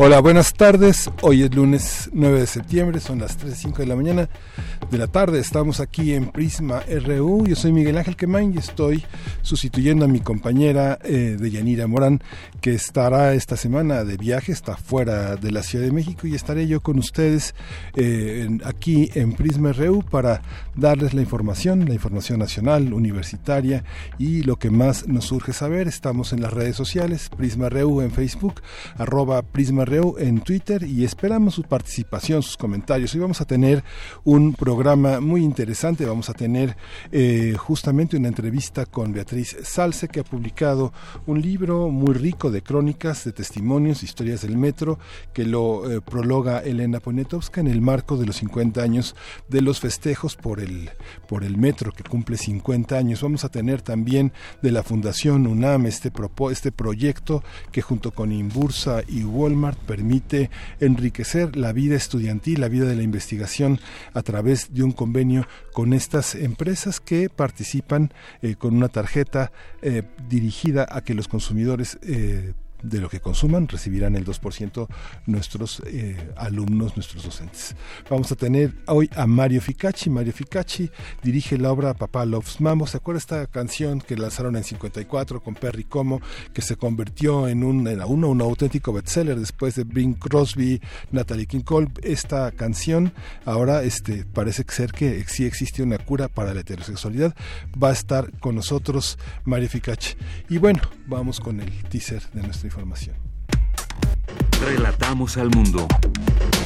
Hola, buenas tardes. Hoy es lunes 9 de septiembre, son las 3.05 de la mañana de la tarde. Estamos aquí en Prisma RU. Yo soy Miguel Ángel Quemain y estoy sustituyendo a mi compañera eh, de Yanira Morán, que estará esta semana de viaje, está fuera de la Ciudad de México y estaré yo con ustedes eh, aquí en Prisma RU para darles la información, la información nacional, universitaria y lo que más nos surge saber. Estamos en las redes sociales, Prisma RU en Facebook, arroba Prisma en Twitter y esperamos su participación, sus comentarios. Hoy vamos a tener un programa muy interesante, vamos a tener eh, justamente una entrevista con Beatriz Salce que ha publicado un libro muy rico de crónicas, de testimonios, historias del metro, que lo eh, prologa Elena Poniatowska en el marco de los 50 años de los festejos por el, por el metro que cumple 50 años. Vamos a tener también de la Fundación UNAM este, este proyecto que junto con Imbursa y Walmart permite enriquecer la vida estudiantil, la vida de la investigación a través de un convenio con estas empresas que participan eh, con una tarjeta eh, dirigida a que los consumidores eh, de lo que consuman recibirán el 2% nuestros eh, alumnos, nuestros docentes. Vamos a tener hoy a Mario Ficacci. Mario Ficacci dirige la obra Papá Loves Mambo. ¿Se acuerda esta canción que lanzaron en 54 con Perry Como, que se convirtió en un, auténtico bestseller después de Bing Crosby, Natalie King Cole? Esta canción ahora este, parece ser que sí existe una cura para la heterosexualidad. Va a estar con nosotros Mario Ficacci. Y bueno, vamos con el teaser de nuestra información. Relatamos al mundo.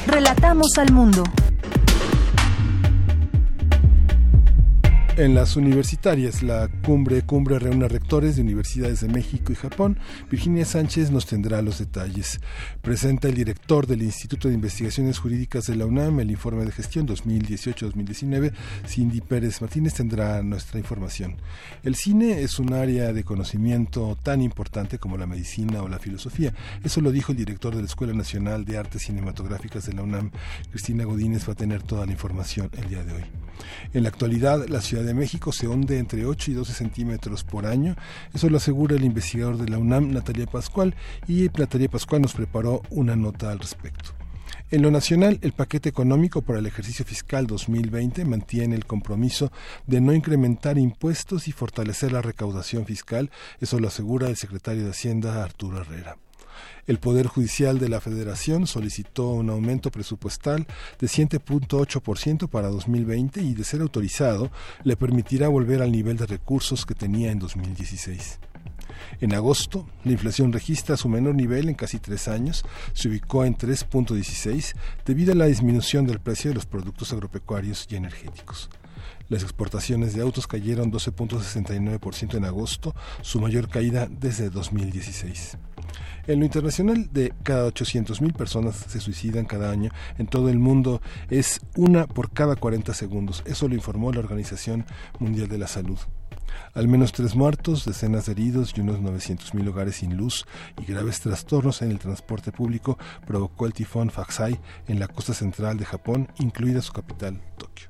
Relatamos al mundo. En las universitarias, la cumbre cumbre reúne rectores de universidades de México y Japón. Virginia Sánchez nos tendrá los detalles. Presenta el director del Instituto de Investigaciones Jurídicas de la UNAM el informe de gestión 2018-2019. Cindy Pérez Martínez tendrá nuestra información. El cine es un área de conocimiento tan importante como la medicina o la filosofía. Eso lo dijo el director de la Escuela Nacional de Artes Cinematográficas de la UNAM. Cristina Godínez va a tener toda la información el día de hoy. En la actualidad, la Ciudad de México se hunde entre 8 y 12 centímetros por año. Eso lo asegura el investigador de la UNAM, Natalia Pascual, y Natalia Pascual nos preparó una nota al respecto. En lo nacional, el paquete económico para el ejercicio fiscal 2020 mantiene el compromiso de no incrementar impuestos y fortalecer la recaudación fiscal, eso lo asegura el secretario de Hacienda Arturo Herrera. El Poder Judicial de la Federación solicitó un aumento presupuestal de 7.8% para 2020 y, de ser autorizado, le permitirá volver al nivel de recursos que tenía en 2016. En agosto, la inflación registra su menor nivel en casi tres años, se ubicó en 3.16 debido a la disminución del precio de los productos agropecuarios y energéticos. Las exportaciones de autos cayeron 12.69% en agosto, su mayor caída desde 2016. En lo internacional, de cada 800.000 personas se suicidan cada año en todo el mundo, es una por cada 40 segundos. Eso lo informó la Organización Mundial de la Salud. Al menos tres muertos, decenas de heridos y unos 900.000 hogares sin luz y graves trastornos en el transporte público provocó el tifón Faxai en la costa central de Japón, incluida su capital, Tokio.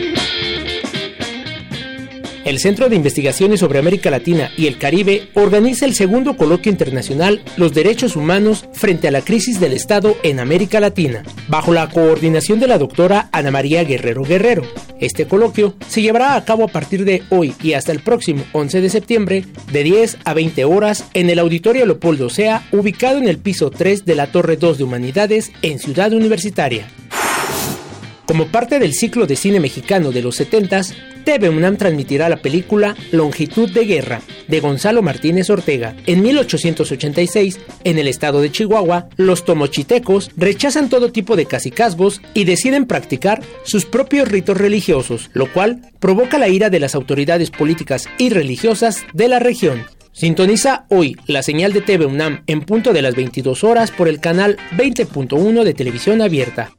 El Centro de Investigaciones sobre América Latina y el Caribe organiza el segundo coloquio internacional Los Derechos Humanos frente a la crisis del Estado en América Latina, bajo la coordinación de la doctora Ana María Guerrero Guerrero. Este coloquio se llevará a cabo a partir de hoy y hasta el próximo 11 de septiembre, de 10 a 20 horas, en el Auditorio Leopoldo Sea, ubicado en el piso 3 de la Torre 2 de Humanidades en Ciudad Universitaria. Como parte del ciclo de cine mexicano de los 70s, TV UNAM transmitirá la película Longitud de Guerra de Gonzalo Martínez Ortega. En 1886, en el estado de Chihuahua, los tomochitecos rechazan todo tipo de cacicazgos y deciden practicar sus propios ritos religiosos, lo cual provoca la ira de las autoridades políticas y religiosas de la región. Sintoniza hoy la señal de TV UNAM en punto de las 22 horas por el canal 20.1 de televisión abierta.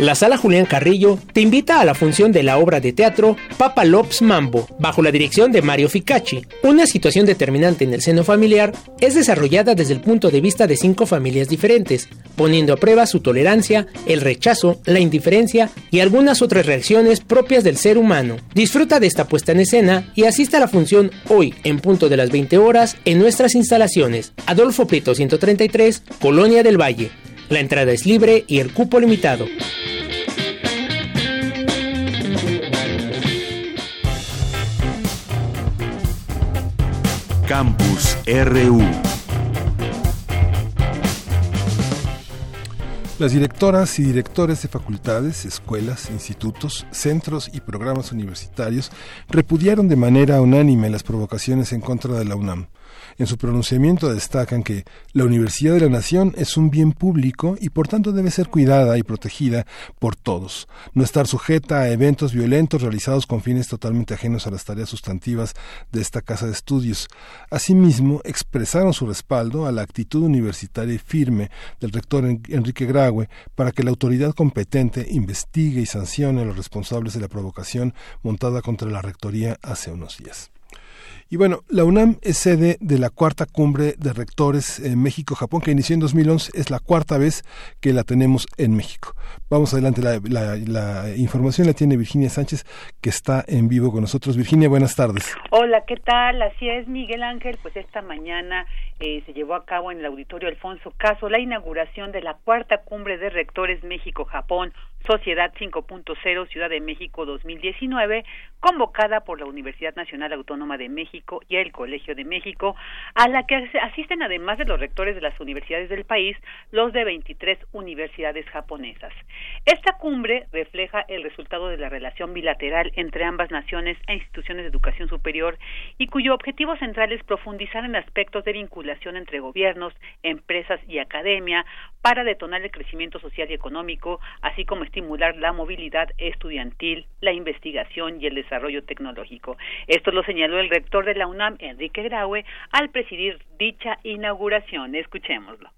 La Sala Julián Carrillo te invita a la función de la obra de teatro Papa Lops Mambo, bajo la dirección de Mario Ficacci. Una situación determinante en el seno familiar es desarrollada desde el punto de vista de cinco familias diferentes, poniendo a prueba su tolerancia, el rechazo, la indiferencia y algunas otras reacciones propias del ser humano. Disfruta de esta puesta en escena y asista a la función hoy en punto de las 20 horas en nuestras instalaciones. Adolfo Prieto 133, Colonia del Valle. La entrada es libre y el cupo limitado. Campus RU. Las directoras y directores de facultades, escuelas, institutos, centros y programas universitarios repudiaron de manera unánime las provocaciones en contra de la UNAM. En su pronunciamiento destacan que la Universidad de la Nación es un bien público y por tanto debe ser cuidada y protegida por todos, no estar sujeta a eventos violentos realizados con fines totalmente ajenos a las tareas sustantivas de esta casa de estudios. Asimismo, expresaron su respaldo a la actitud universitaria y firme del rector Enrique Graue para que la autoridad competente investigue y sancione a los responsables de la provocación montada contra la rectoría hace unos días. Y bueno, la UNAM es sede de la cuarta cumbre de rectores en México-Japón, que inició en 2011. Es la cuarta vez que la tenemos en México. Vamos adelante, la, la, información la tiene Virginia Sánchez, que está en vivo con nosotros. Virginia, buenas tardes. Hola, ¿qué tal? Así es, Miguel Ángel. Pues esta mañana eh, se llevó a cabo en el auditorio Alfonso Caso la inauguración de la cuarta cumbre de rectores México-Japón Sociedad 5.0 Ciudad de México 2019, convocada por la Universidad Nacional Autónoma de México y el Colegio de México, a la que asisten además de los rectores de las universidades del país, los de 23 universidades japonesas. Esta cumbre refleja el resultado de la relación bilateral entre ambas naciones e instituciones de educación superior y cuyo objetivo central es profundizar en aspectos de vinculación entre gobiernos, empresas y academia para detonar el crecimiento social y económico, así como estimular la movilidad estudiantil, la investigación y el desarrollo tecnológico. Esto lo señaló el rector de la UNAM, Enrique Graue, al presidir dicha inauguración. Escuchémoslo.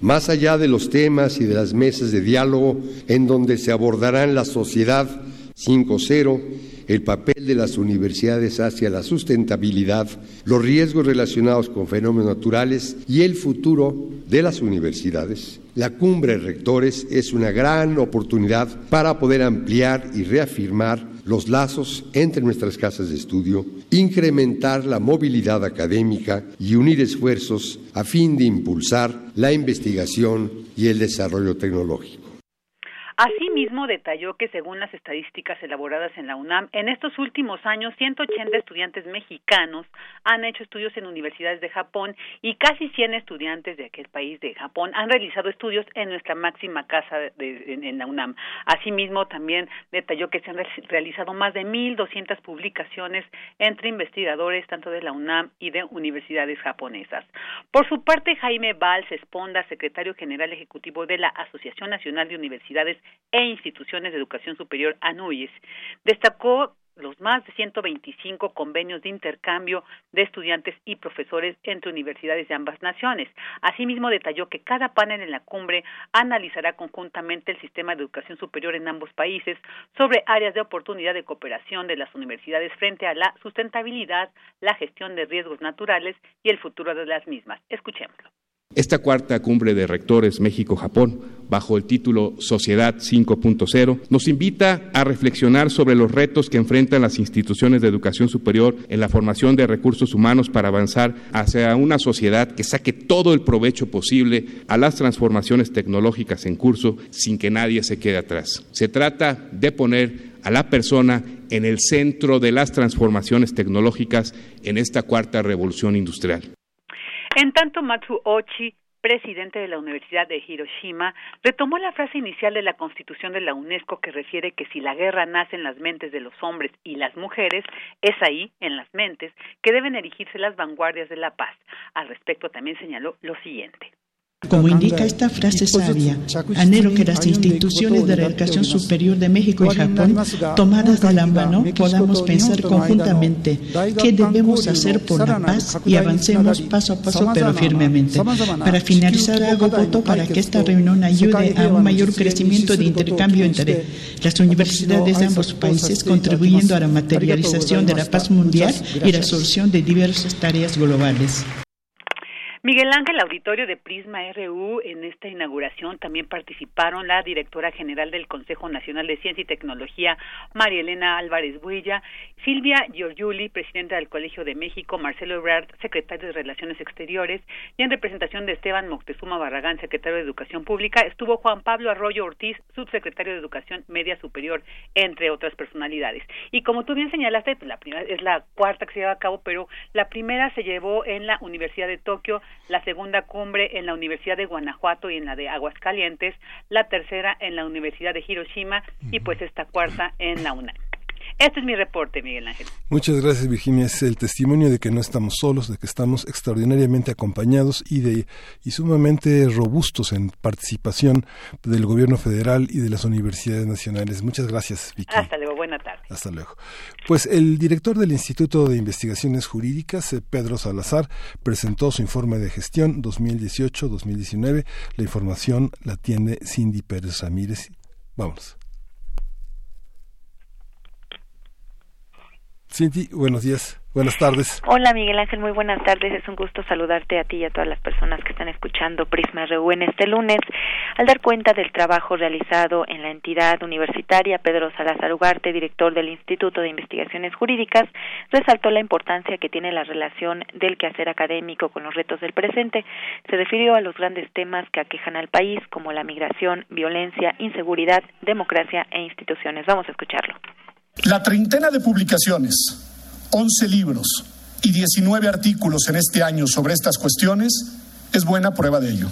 Más allá de los temas y de las mesas de diálogo en donde se abordarán la sociedad 5.0, el papel de las universidades hacia la sustentabilidad, los riesgos relacionados con fenómenos naturales y el futuro de las universidades. La cumbre de rectores es una gran oportunidad para poder ampliar y reafirmar los lazos entre nuestras casas de estudio, incrementar la movilidad académica y unir esfuerzos a fin de impulsar la investigación y el desarrollo tecnológico. Asimismo, detalló que según las estadísticas elaboradas en la UNAM, en estos últimos años 180 estudiantes mexicanos han hecho estudios en universidades de Japón y casi 100 estudiantes de aquel país de Japón han realizado estudios en nuestra máxima casa de, en, la UNAM. Asimismo, también detalló que se han realizado más de 1.200 publicaciones entre investigadores tanto de la UNAM y de universidades japonesas. Por su parte, Jaime Valls Esponda, secretario general ejecutivo de la Asociación Nacional de Universidades e Instituciones de Educación Superior ANUIS, destacó los más de 125 convenios de intercambio de estudiantes y profesores entre universidades de ambas naciones. Asimismo, detalló que cada panel en la cumbre analizará conjuntamente el sistema de educación superior en ambos países sobre áreas de oportunidad de cooperación de las universidades frente a la sustentabilidad, la gestión de riesgos naturales y el futuro de las mismas. Escuchémoslo. Esta cuarta cumbre de rectores México-Japón bajo el título Sociedad 5.0, nos invita a reflexionar sobre los retos que enfrentan las instituciones de educación superior en la formación de recursos humanos para avanzar hacia una sociedad que saque todo el provecho posible a las transformaciones tecnológicas en curso sin que nadie se quede atrás. Se trata de poner a la persona en el centro de las transformaciones tecnológicas en esta cuarta revolución industrial. En tanto, Matsu Ochi, presidente de la Universidad de Hiroshima, retomó la frase inicial de la Constitución de la UNESCO que refiere que si la guerra nace en las mentes de los hombres y las mujeres, es ahí, en las mentes, que deben erigirse las vanguardias de la paz. Al respecto también señaló lo siguiente. Como indica esta frase sabia, anhelo que las instituciones de la educación superior de México y Japón, tomadas de la mano, podamos pensar conjuntamente qué debemos hacer por la paz y avancemos paso a paso pero firmemente. Para finalizar, hago voto para que esta reunión ayude a un mayor crecimiento de intercambio entre las universidades de ambos países, contribuyendo a la materialización de la paz mundial y la solución de diversas tareas globales. Miguel Ángel, auditorio de Prisma RU, en esta inauguración también participaron la directora general del Consejo Nacional de Ciencia y Tecnología, María Elena Álvarez Builla, Silvia Giorgiuli, presidenta del Colegio de México, Marcelo Ebrard, secretario de Relaciones Exteriores, y en representación de Esteban Moctezuma Barragán, secretario de Educación Pública, estuvo Juan Pablo Arroyo Ortiz, subsecretario de Educación Media Superior, entre otras personalidades. Y como tú bien señalaste, la primera es la cuarta que se lleva a cabo, pero la primera se llevó en la Universidad de Tokio, la segunda cumbre en la Universidad de Guanajuato y en la de Aguascalientes, la tercera en la Universidad de Hiroshima y pues esta cuarta en la UNAM. Este es mi reporte, Miguel Ángel. Muchas gracias, Virginia. Es el testimonio de que no estamos solos, de que estamos extraordinariamente acompañados y de y sumamente robustos en participación del gobierno federal y de las universidades nacionales. Muchas gracias, Vicky. Hasta luego, buena tarde. Hasta luego. Pues el director del Instituto de Investigaciones Jurídicas, eh, Pedro Salazar, presentó su informe de gestión 2018-2019. La información la tiene Cindy Pérez Ramírez. Vamos. Cindy, buenos días. Buenas tardes. Hola Miguel Ángel, muy buenas tardes. Es un gusto saludarte a ti y a todas las personas que están escuchando Prisma RU en este lunes. Al dar cuenta del trabajo realizado en la entidad universitaria, Pedro Salazar Ugarte, director del Instituto de Investigaciones Jurídicas, resaltó la importancia que tiene la relación del quehacer académico con los retos del presente. Se refirió a los grandes temas que aquejan al país, como la migración, violencia, inseguridad, democracia e instituciones. Vamos a escucharlo. La treintena de publicaciones, 11 libros y 19 artículos en este año sobre estas cuestiones es buena prueba de ello.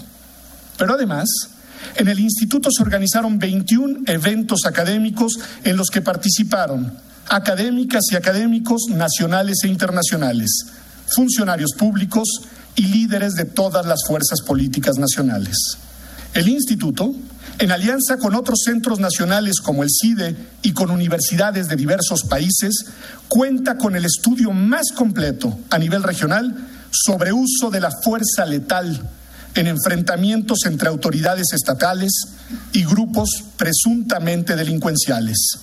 Pero además, en el instituto se organizaron 21 eventos académicos en los que participaron académicas y académicos nacionales e internacionales, funcionarios públicos y líderes de todas las fuerzas políticas nacionales. El instituto en alianza con otros centros nacionales como el CIDE y con universidades de diversos países, cuenta con el estudio más completo a nivel regional sobre uso de la fuerza letal en enfrentamientos entre autoridades estatales y grupos presuntamente delincuenciales.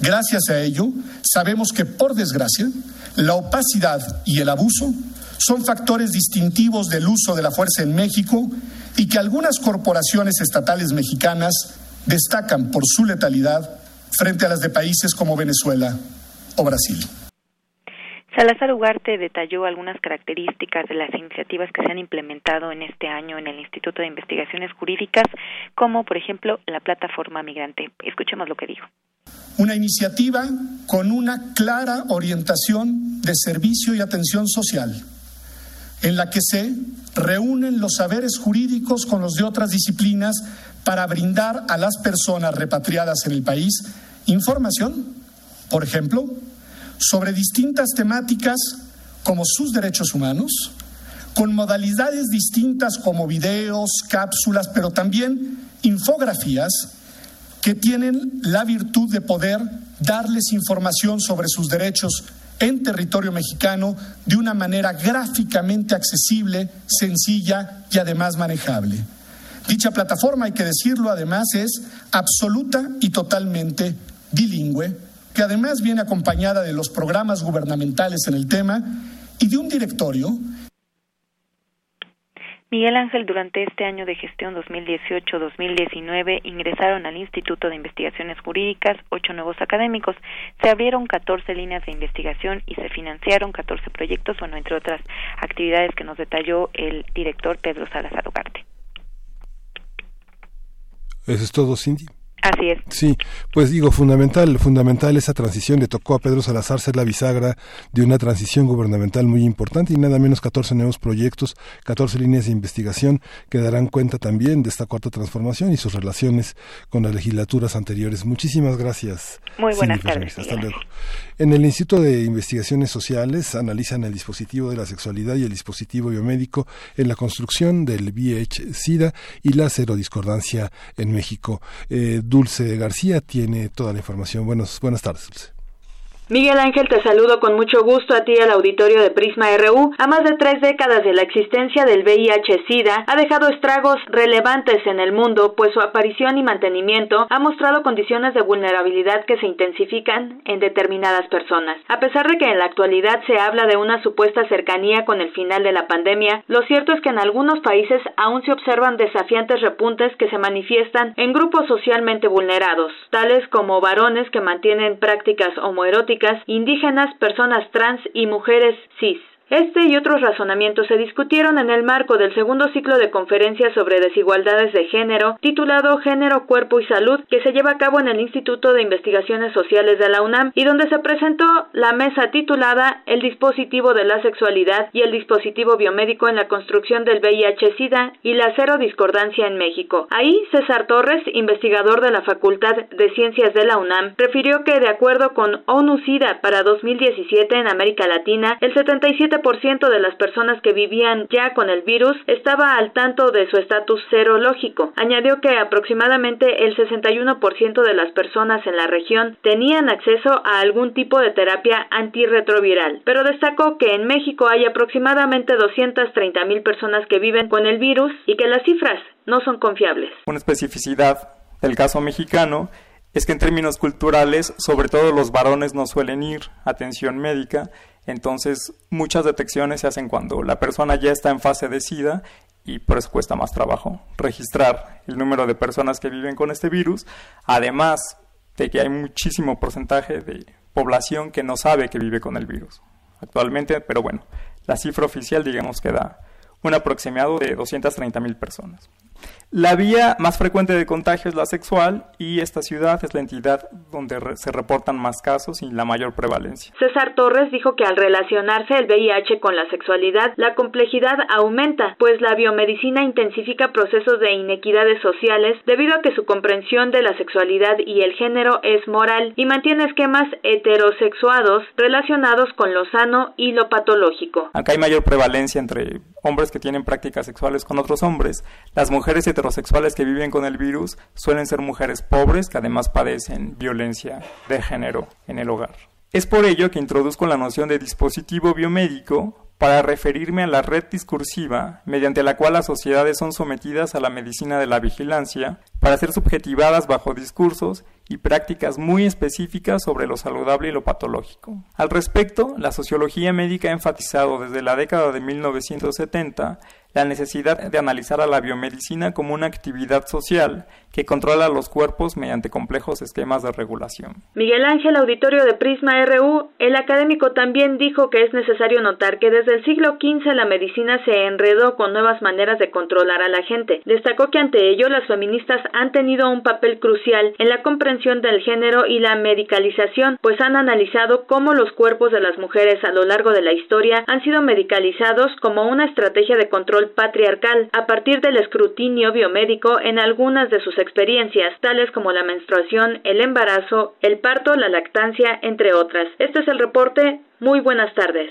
Gracias a ello, sabemos que, por desgracia, la opacidad y el abuso son factores distintivos del uso de la fuerza en México y que algunas corporaciones estatales mexicanas destacan por su letalidad frente a las de países como Venezuela o Brasil. Salazar Ugarte detalló algunas características de las iniciativas que se han implementado en este año en el Instituto de Investigaciones Jurídicas, como por ejemplo la plataforma migrante. Escuchemos lo que dijo. Una iniciativa con una clara orientación de servicio y atención social en la que se reúnen los saberes jurídicos con los de otras disciplinas para brindar a las personas repatriadas en el país información, por ejemplo, sobre distintas temáticas como sus derechos humanos, con modalidades distintas como videos, cápsulas, pero también infografías que tienen la virtud de poder darles información sobre sus derechos en territorio mexicano de una manera gráficamente accesible, sencilla y además manejable. Dicha plataforma, hay que decirlo, además es absoluta y totalmente bilingüe, que además viene acompañada de los programas gubernamentales en el tema y de un directorio Miguel Ángel, durante este año de gestión 2018-2019 ingresaron al Instituto de Investigaciones Jurídicas ocho nuevos académicos. Se abrieron 14 líneas de investigación y se financiaron 14 proyectos, bueno, entre otras actividades que nos detalló el director Pedro Salazar Ugarte. Eso es todo, Cindy. Así es. Sí, pues digo, fundamental, fundamental esa transición. Le tocó a Pedro Salazar ser la bisagra de una transición gubernamental muy importante y nada menos 14 nuevos proyectos, 14 líneas de investigación que darán cuenta también de esta cuarta transformación y sus relaciones con las legislaturas anteriores. Muchísimas gracias. Muy buenas tardes. Hasta luego. En el Instituto de Investigaciones Sociales analizan el dispositivo de la sexualidad y el dispositivo biomédico en la construcción del VIH-Sida y la serodiscordancia en México. Eh, Dulce García tiene toda la información. Buenos, buenas tardes, Dulce. Miguel Ángel, te saludo con mucho gusto a ti al auditorio de Prisma RU. A más de tres décadas de la existencia del VIH-Sida ha dejado estragos relevantes en el mundo, pues su aparición y mantenimiento ha mostrado condiciones de vulnerabilidad que se intensifican en determinadas personas. A pesar de que en la actualidad se habla de una supuesta cercanía con el final de la pandemia, lo cierto es que en algunos países aún se observan desafiantes repuntes que se manifiestan en grupos socialmente vulnerados, tales como varones que mantienen prácticas homoeróticas indígenas, personas trans y mujeres cis. Este y otros razonamientos se discutieron en el marco del segundo ciclo de conferencias sobre desigualdades de género, titulado Género, Cuerpo y Salud, que se lleva a cabo en el Instituto de Investigaciones Sociales de la UNAM y donde se presentó la mesa titulada El dispositivo de la sexualidad y el dispositivo biomédico en la construcción del VIH-Sida y la cero discordancia en México. Ahí, César Torres, investigador de la Facultad de Ciencias de la UNAM, refirió que de acuerdo con ONU-SIDA para 2017 en América Latina, el 77 ciento de las personas que vivían ya con el virus estaba al tanto de su estatus serológico. Añadió que aproximadamente el 61% de las personas en la región tenían acceso a algún tipo de terapia antirretroviral, pero destacó que en México hay aproximadamente 230 mil personas que viven con el virus y que las cifras no son confiables. Una especificidad del caso mexicano es que en términos culturales, sobre todo los varones no suelen ir a atención médica entonces, muchas detecciones se hacen cuando la persona ya está en fase de SIDA y por eso cuesta más trabajo registrar el número de personas que viven con este virus, además de que hay muchísimo porcentaje de población que no sabe que vive con el virus actualmente, pero bueno, la cifra oficial digamos que da un aproximado de 230 mil personas. La vía más frecuente de contagio es la sexual y esta ciudad es la entidad donde se reportan más casos y la mayor prevalencia. César Torres dijo que al relacionarse el VIH con la sexualidad, la complejidad aumenta, pues la biomedicina intensifica procesos de inequidades sociales debido a que su comprensión de la sexualidad y el género es moral y mantiene esquemas heterosexuados relacionados con lo sano y lo patológico. Acá hay mayor prevalencia entre hombres que tienen prácticas sexuales con otros hombres. Las mujeres heterosexuales que viven con el virus suelen ser mujeres pobres que además padecen violencia de género en el hogar. Es por ello que introduzco la noción de dispositivo biomédico para referirme a la red discursiva mediante la cual las sociedades son sometidas a la medicina de la vigilancia para ser subjetivadas bajo discursos y prácticas muy específicas sobre lo saludable y lo patológico. Al respecto, la sociología médica ha enfatizado desde la década de 1970 la necesidad de analizar a la biomedicina como una actividad social que controla los cuerpos mediante complejos esquemas de regulación. Miguel Ángel, auditorio de Prisma RU, el académico también dijo que es necesario notar que desde el siglo XV la medicina se enredó con nuevas maneras de controlar a la gente. Destacó que ante ello las feministas han tenido un papel crucial en la comprensión del género y la medicalización, pues han analizado cómo los cuerpos de las mujeres a lo largo de la historia han sido medicalizados como una estrategia de control patriarcal a partir del escrutinio biomédico en algunas de sus experiencias, tales como la menstruación, el embarazo, el parto, la lactancia, entre otras. Este es el reporte. Muy buenas tardes.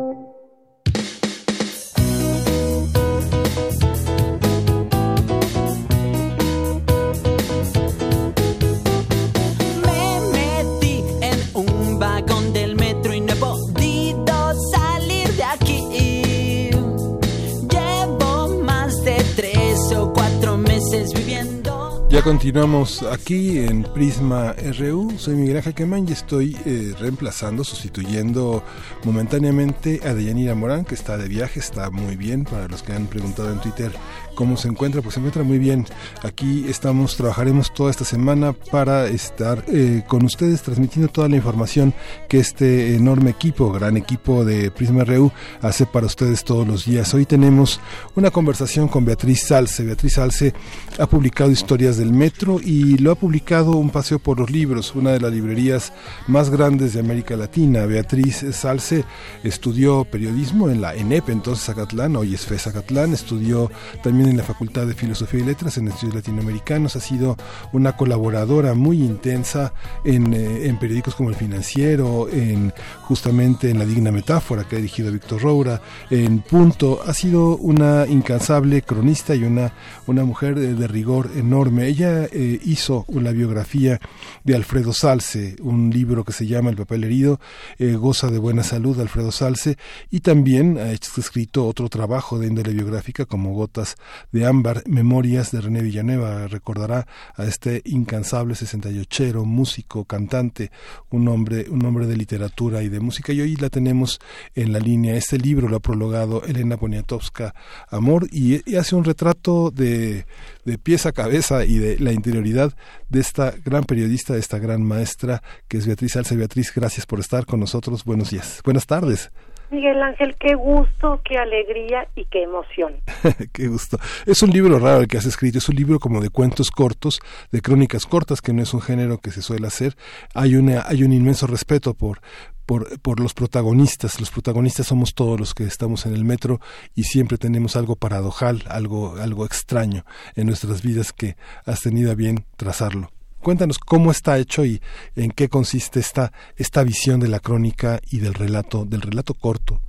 continuamos aquí en Prisma RU. Soy Miguel Ángel Quemán y estoy eh, reemplazando, sustituyendo momentáneamente a Deyanira Morán, que está de viaje, está muy bien. Para los que han preguntado en Twitter cómo se encuentra, pues se encuentra muy bien. Aquí estamos, trabajaremos toda esta semana para estar eh, con ustedes transmitiendo toda la información que este enorme equipo, gran equipo de Prisma RU hace para ustedes todos los días. Hoy tenemos una conversación con Beatriz Salce. Beatriz Salce ha publicado historias del metro y lo ha publicado Un Paseo por los Libros, una de las librerías más grandes de América Latina. Beatriz Salce estudió periodismo en la ENEP, entonces Zacatlán, hoy es FES Zacatlán, estudió también en la Facultad de Filosofía y Letras en estudios latinoamericanos, ha sido una colaboradora muy intensa en, eh, en periódicos como El Financiero, en justamente en La Digna Metáfora que ha dirigido Víctor Roura, en Punto, ha sido una incansable cronista y una, una mujer de, rigor enorme. Ella eh, hizo una biografía de Alfredo Salce, un libro que se llama El papel herido, eh, goza de buena salud Alfredo Salce, y también ha escrito otro trabajo de índole biográfica como Gotas de Ámbar, Memorias de René Villanueva. Recordará a este incansable 68ero, músico, cantante, un hombre, un hombre de literatura y de música, y hoy la tenemos en la línea. Este libro lo ha prologado Elena Poniatowska Amor y, hace un retrato de, de pieza a cabeza y de la interioridad de esta gran periodista, de esta gran maestra que es Beatriz Alce. Beatriz, gracias por estar con nosotros. Buenos días. Buenas tardes. Miguel Ángel, qué gusto, qué alegría y qué emoción. qué gusto. Es un libro raro el que has escrito, es un libro como de cuentos cortos, de crónicas cortas, que no es un género que se suele hacer. Hay, una, hay un inmenso respeto por, por, por, los protagonistas. Los protagonistas somos todos los que estamos en el metro y siempre tenemos algo paradojal, algo, algo extraño en nuestras vidas que has tenido a bien trazarlo. Cuéntanos cómo está hecho y en qué consiste esta, esta visión de la crónica y del relato, del relato corto.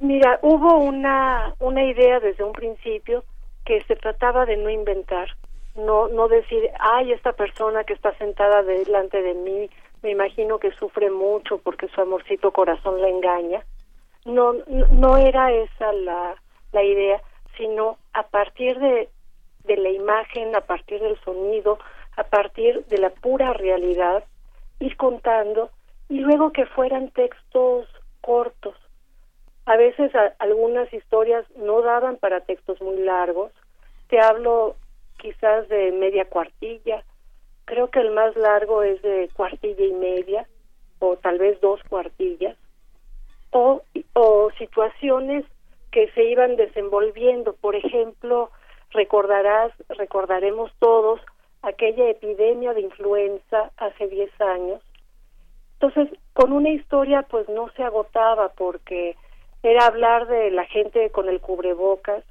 Mira, hubo una, una idea desde un principio que se trataba de no inventar, no, no decir, ay, esta persona que está sentada delante de mí, me imagino que sufre mucho porque su amorcito corazón la engaña. No, no era esa la, la idea, sino a partir de, de la imagen, a partir del sonido, a partir de la pura realidad, ir contando y luego que fueran textos cortos. A veces algunas historias no daban para textos muy largos. Te hablo quizás de media cuartilla. Creo que el más largo es de cuartilla y media o tal vez dos cuartillas. O, o situaciones que se iban desenvolviendo. Por ejemplo, recordarás, recordaremos todos aquella epidemia de influenza hace 10 años. Entonces, con una historia pues no se agotaba porque era hablar de la gente con el cubrebocas,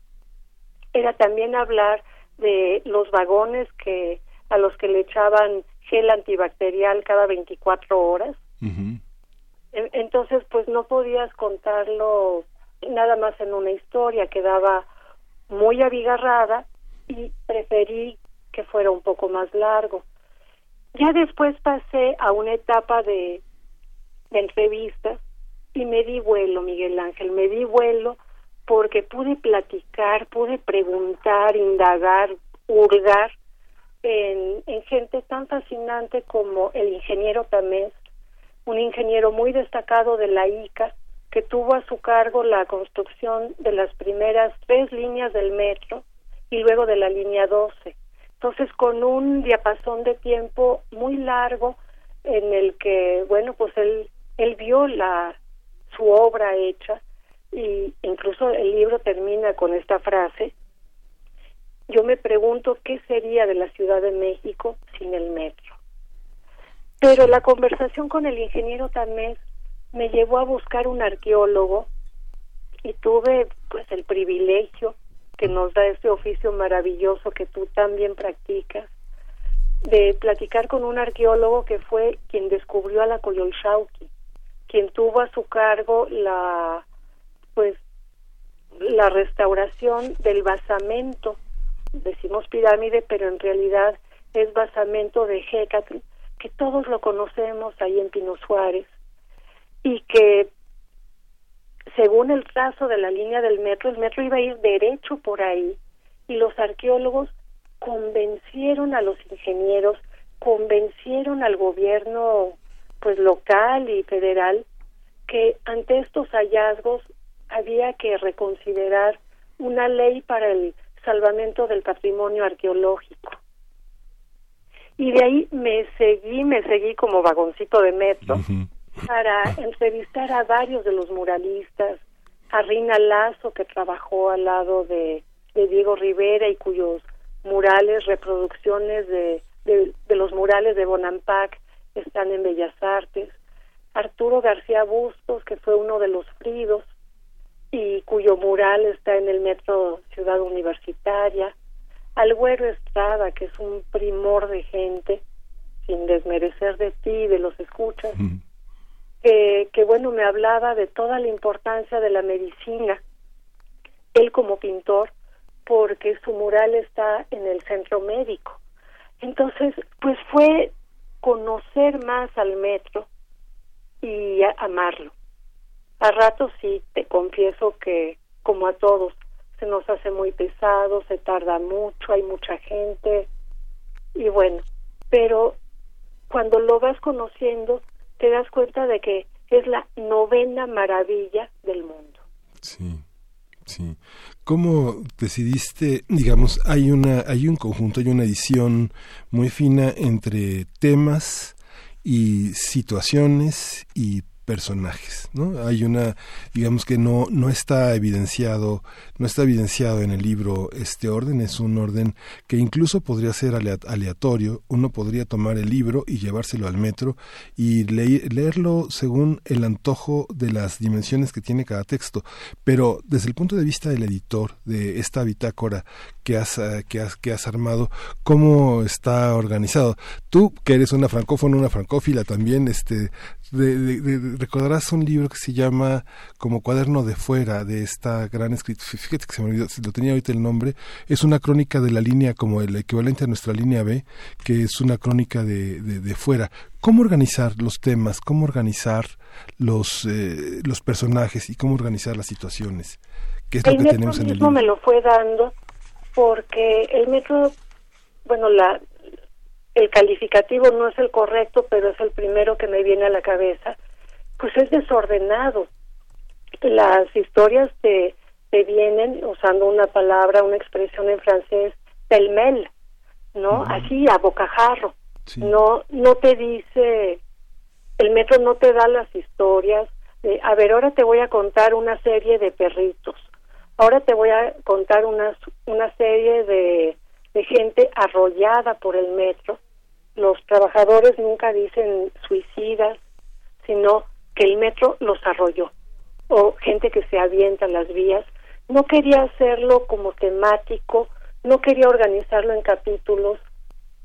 era también hablar de los vagones que a los que le echaban gel antibacterial cada 24 horas. Entonces, pues no podías contarlo nada más en una historia, quedaba muy abigarrada y preferí que fuera un poco más largo. Ya después pasé a una etapa de, de entrevistas y me di vuelo, Miguel Ángel, me di vuelo porque pude platicar, pude preguntar, indagar, hurgar en, en gente tan fascinante como el ingeniero Tamés, un ingeniero muy destacado de la ICA, que tuvo a su cargo la construcción de las primeras tres líneas del metro y luego de la línea 12. Entonces, con un diapasón de tiempo muy largo en el que, bueno, pues él, él vio la, su obra hecha y incluso el libro termina con esta frase, yo me pregunto qué sería de la Ciudad de México sin el metro. Pero la conversación con el ingeniero Tamés me llevó a buscar un arqueólogo y tuve pues el privilegio que nos da este oficio maravilloso que tú también practicas, de platicar con un arqueólogo que fue quien descubrió a la Coyolxauqui, quien tuvo a su cargo la, pues, la restauración del basamento, decimos pirámide, pero en realidad es basamento de Hécatl, que todos lo conocemos ahí en Pino Suárez, y que según el trazo de la línea del metro, el metro iba a ir derecho por ahí y los arqueólogos convencieron a los ingenieros, convencieron al gobierno pues local y federal que ante estos hallazgos había que reconsiderar una ley para el salvamento del patrimonio arqueológico. Y de ahí me seguí, me seguí como vagoncito de metro para entrevistar a varios de los muralistas, a Rina Lazo, que trabajó al lado de, Diego Rivera y cuyos murales, reproducciones de, de, los murales de Bonampak están en Bellas Artes, Arturo García Bustos, que fue uno de los fridos y cuyo mural está en el Metro Ciudad Universitaria, al Güero Estrada, que es un primor de gente, sin desmerecer de ti, de los escuchas, que, que bueno, me hablaba de toda la importancia de la medicina, él como pintor, porque su mural está en el centro médico. Entonces, pues fue conocer más al metro y amarlo. A ratos sí, te confieso que, como a todos, se nos hace muy pesado, se tarda mucho, hay mucha gente, y bueno, pero cuando lo vas conociendo, te das cuenta de que es la novena maravilla del mundo. Sí. Sí. ¿Cómo decidiste, digamos, hay una hay un conjunto, hay una edición muy fina entre temas y situaciones y personajes, ¿no? Hay una, digamos que no, no está evidenciado, no está evidenciado en el libro este orden, es un orden que incluso podría ser aleatorio, uno podría tomar el libro y llevárselo al metro y leerlo según el antojo de las dimensiones que tiene cada texto, pero desde el punto de vista del editor de esta bitácora que has, que has, que has armado, ¿cómo está organizado? Tú, que eres una francófona, una francófila también, este, recordarás un libro que se llama como cuaderno de fuera de esta gran escritora, fíjate que se me olvidó, lo tenía ahorita el nombre, es una crónica de la línea como el equivalente a nuestra línea B, que es una crónica de, de, fuera. ¿Cómo organizar los temas? ¿Cómo organizar los, eh, los personajes y cómo organizar las situaciones? ¿Qué es lo que tenemos en el libro? me lo fue dando porque el metro, bueno, la, el calificativo no es el correcto, pero es el primero que me viene a la cabeza, pues es desordenado. Las historias te, te vienen usando una palabra, una expresión en francés, pelmel, ¿no? Así, a bocajarro. No, no te dice, el metro no te da las historias de, a ver, ahora te voy a contar una serie de perritos, ahora te voy a contar una, una serie de, de gente arrollada por el metro, los trabajadores nunca dicen suicidas, sino que el metro los arrolló, o gente que se avienta en las vías. No quería hacerlo como temático, no quería organizarlo en capítulos,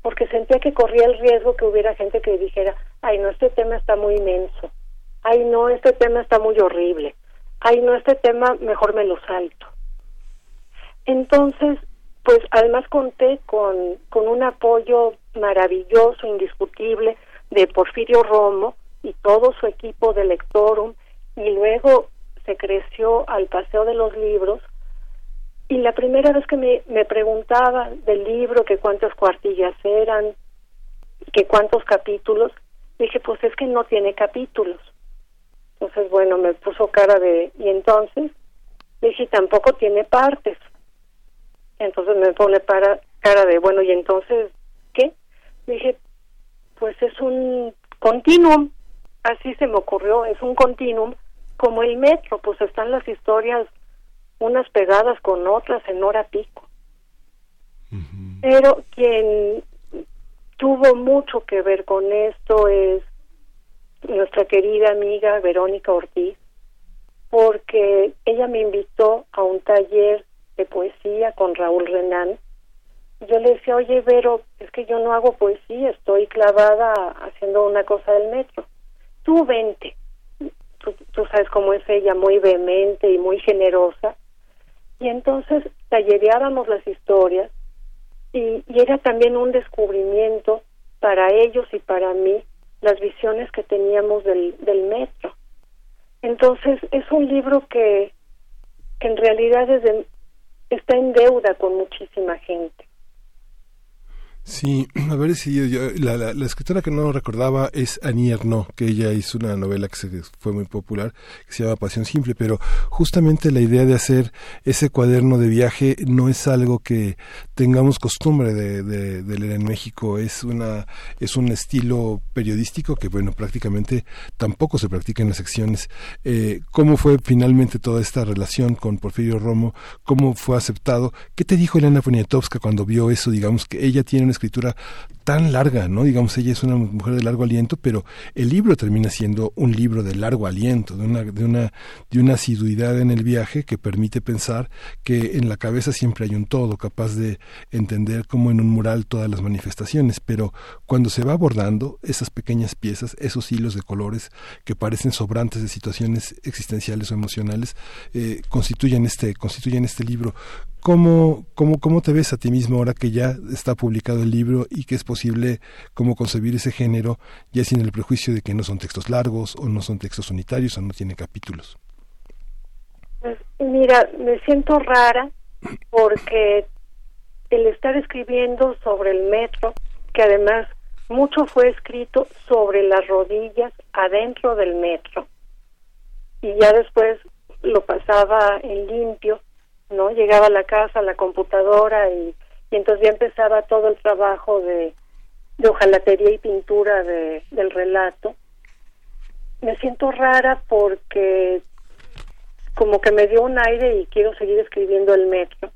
porque sentía que corría el riesgo que hubiera gente que dijera, ay, no, este tema está muy inmenso, ay, no, este tema está muy horrible, ay, no, este tema mejor me lo salto. Entonces, pues además conté con, con un apoyo maravilloso, indiscutible, de Porfirio Romo y todo su equipo de Lectorum, y luego se creció al Paseo de los Libros, y la primera vez que me, me preguntaba del libro, que cuántas cuartillas eran, que cuántos capítulos, dije, pues es que no tiene capítulos. Entonces, bueno, me puso cara de, y entonces, dije, tampoco tiene partes. Entonces me pone para cara de, bueno, y entonces, ¿qué? Dije, pues es un continuum, así se me ocurrió, es un continuum como el metro, pues están las historias unas pegadas con otras en hora pico. Pero quien tuvo mucho que ver con esto es nuestra querida amiga Verónica Ortiz, porque ella me invitó a un taller de poesía con Raúl Renán. Yo le decía, oye, Vero, es que yo no hago poesía, estoy clavada haciendo una cosa del metro. Tú vente. Tú, sabes cómo es ella, muy vehemente y muy generosa. Y entonces tallereábamos las historias y, y era también un descubrimiento para ellos y para mí las visiones que teníamos del, del metro. Entonces es un libro que, que en realidad está en deuda con muchísima gente. Sí, a ver si yo, la, escritora que no recordaba es Annie Ernaux, que ella hizo una novela que se, fue muy popular, que se llama Pasión Simple, pero justamente la idea de hacer ese cuaderno de viaje no es algo que tengamos costumbre de leer en México, es una es un estilo periodístico que bueno prácticamente tampoco se practica en las secciones. Eh, ¿Cómo fue finalmente toda esta relación con Porfirio Romo? ¿Cómo fue aceptado? ¿Qué te dijo Elena Poniatowska cuando vio eso? Digamos que ella tiene escritura tan larga, ¿no? Digamos, ella es una mujer de largo aliento, pero el libro termina siendo un libro de largo aliento, de una, de una, de una asiduidad en el viaje que permite pensar que en la cabeza siempre hay un todo, capaz de entender como en un mural todas las manifestaciones, pero cuando se va abordando esas pequeñas piezas, esos hilos de colores que parecen sobrantes de situaciones existenciales o emocionales, eh, constituyen este, constituyen este libro. ¿Cómo, cómo, ¿Cómo te ves a ti mismo ahora que ya está publicado el libro y que es posible cómo concebir ese género ya sin el prejuicio de que no son textos largos o no son textos unitarios o no tiene capítulos? Mira, me siento rara porque el estar escribiendo sobre el metro, que además mucho fue escrito sobre las rodillas adentro del metro, y ya después lo pasaba en limpio ¿no? Llegaba a la casa, a la computadora y, y entonces ya empezaba todo el trabajo de, de hojalatería y pintura de, del relato. Me siento rara porque como que me dio un aire y quiero seguir escribiendo el metro.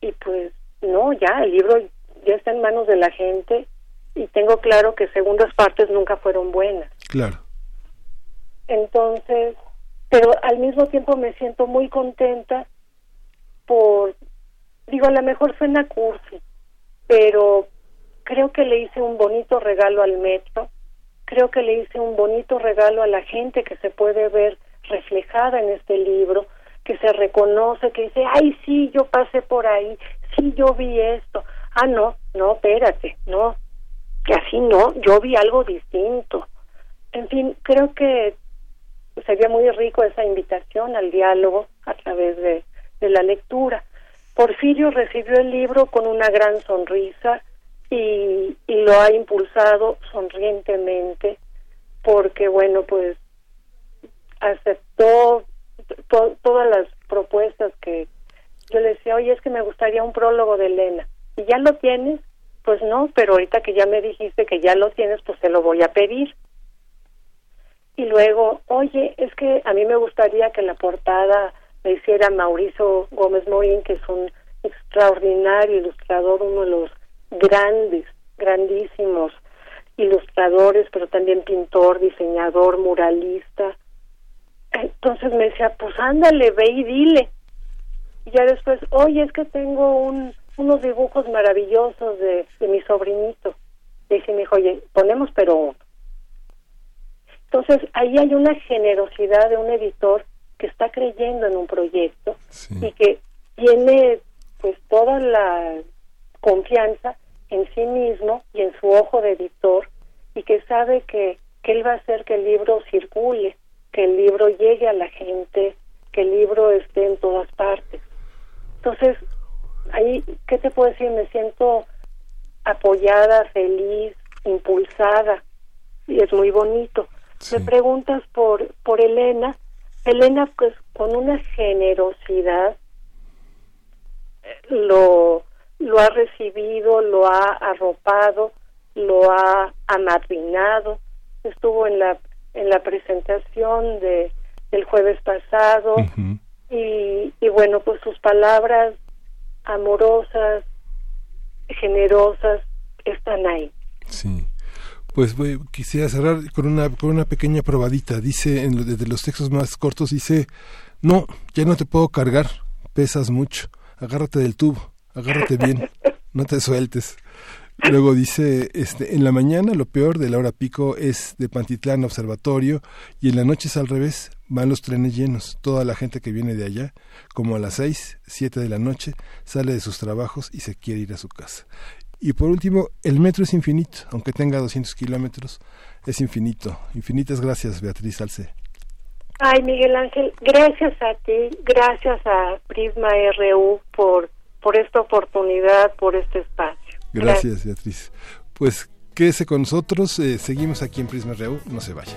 Y pues no, ya, el libro ya está en manos de la gente y tengo claro que segundas partes nunca fueron buenas. Claro. Entonces, pero al mismo tiempo me siento muy contenta por, digo, a lo mejor suena cursi, pero creo que le hice un bonito regalo al metro, creo que le hice un bonito regalo a la gente que se puede ver reflejada en este libro, que se reconoce, que dice, ay, sí, yo pasé por ahí, sí, yo vi esto. Ah, no, no, espérate, no, que así no, yo vi algo distinto. En fin, creo que sería muy rico esa invitación al diálogo a través de, de la lectura. Porfirio recibió el libro con una gran sonrisa y, y lo ha impulsado sonrientemente porque, bueno, pues aceptó todas las propuestas que yo le decía, oye, es que me gustaría un prólogo de Elena. ¿Y ya lo tienes? Pues no, pero ahorita que ya me dijiste que ya lo tienes, pues se lo voy a pedir. Y luego, oye, es que a mí me gustaría que la portada me hiciera Mauricio Gómez Morín, que es un extraordinario ilustrador, uno de los grandes, grandísimos ilustradores, pero también pintor, diseñador, muralista. Entonces me decía, pues ándale, ve y dile. Y ya después, oye, es que tengo un, unos dibujos maravillosos de, mi sobrinito. Y me dijo, oye, ponemos pero. Entonces ahí hay una generosidad de un editor que está creyendo en un proyecto y que tiene pues toda la confianza en sí mismo y en su ojo de editor y que sabe que, que él va a hacer que el libro circule, que el libro llegue a la gente, que el libro esté en todas partes. Entonces, ahí, ¿qué te puedo decir? Me siento apoyada, feliz, impulsada y es muy bonito. Me preguntas por, por Elena, Elena, pues con una generosidad lo, lo ha recibido, lo ha arropado, lo ha amadrinado. Estuvo en la en la presentación de del jueves pasado y, y bueno, pues sus palabras amorosas, generosas están ahí. Sí. Pues quisiera cerrar con una, con una pequeña probadita. Dice, en desde los textos más cortos, dice, no, ya no te puedo cargar, pesas mucho, agárrate del tubo, agárrate bien, no te sueltes. Luego dice, este, en la mañana lo peor de la hora pico es de Pantitlán Observatorio y en la noche es al revés, van los trenes llenos, toda la gente que viene de allá, como a las seis, siete de la noche, sale de sus trabajos y se quiere ir a su casa. Y por último, el metro es infinito, aunque tenga 200 kilómetros, es infinito. Infinitas gracias, Beatriz Alce. Ay, Miguel Ángel, gracias a ti, gracias a Prisma RU por, por esta oportunidad, por este espacio. Gracias, Beatriz. Pues quédese con nosotros, eh, seguimos aquí en Prisma Reu, no se vaya.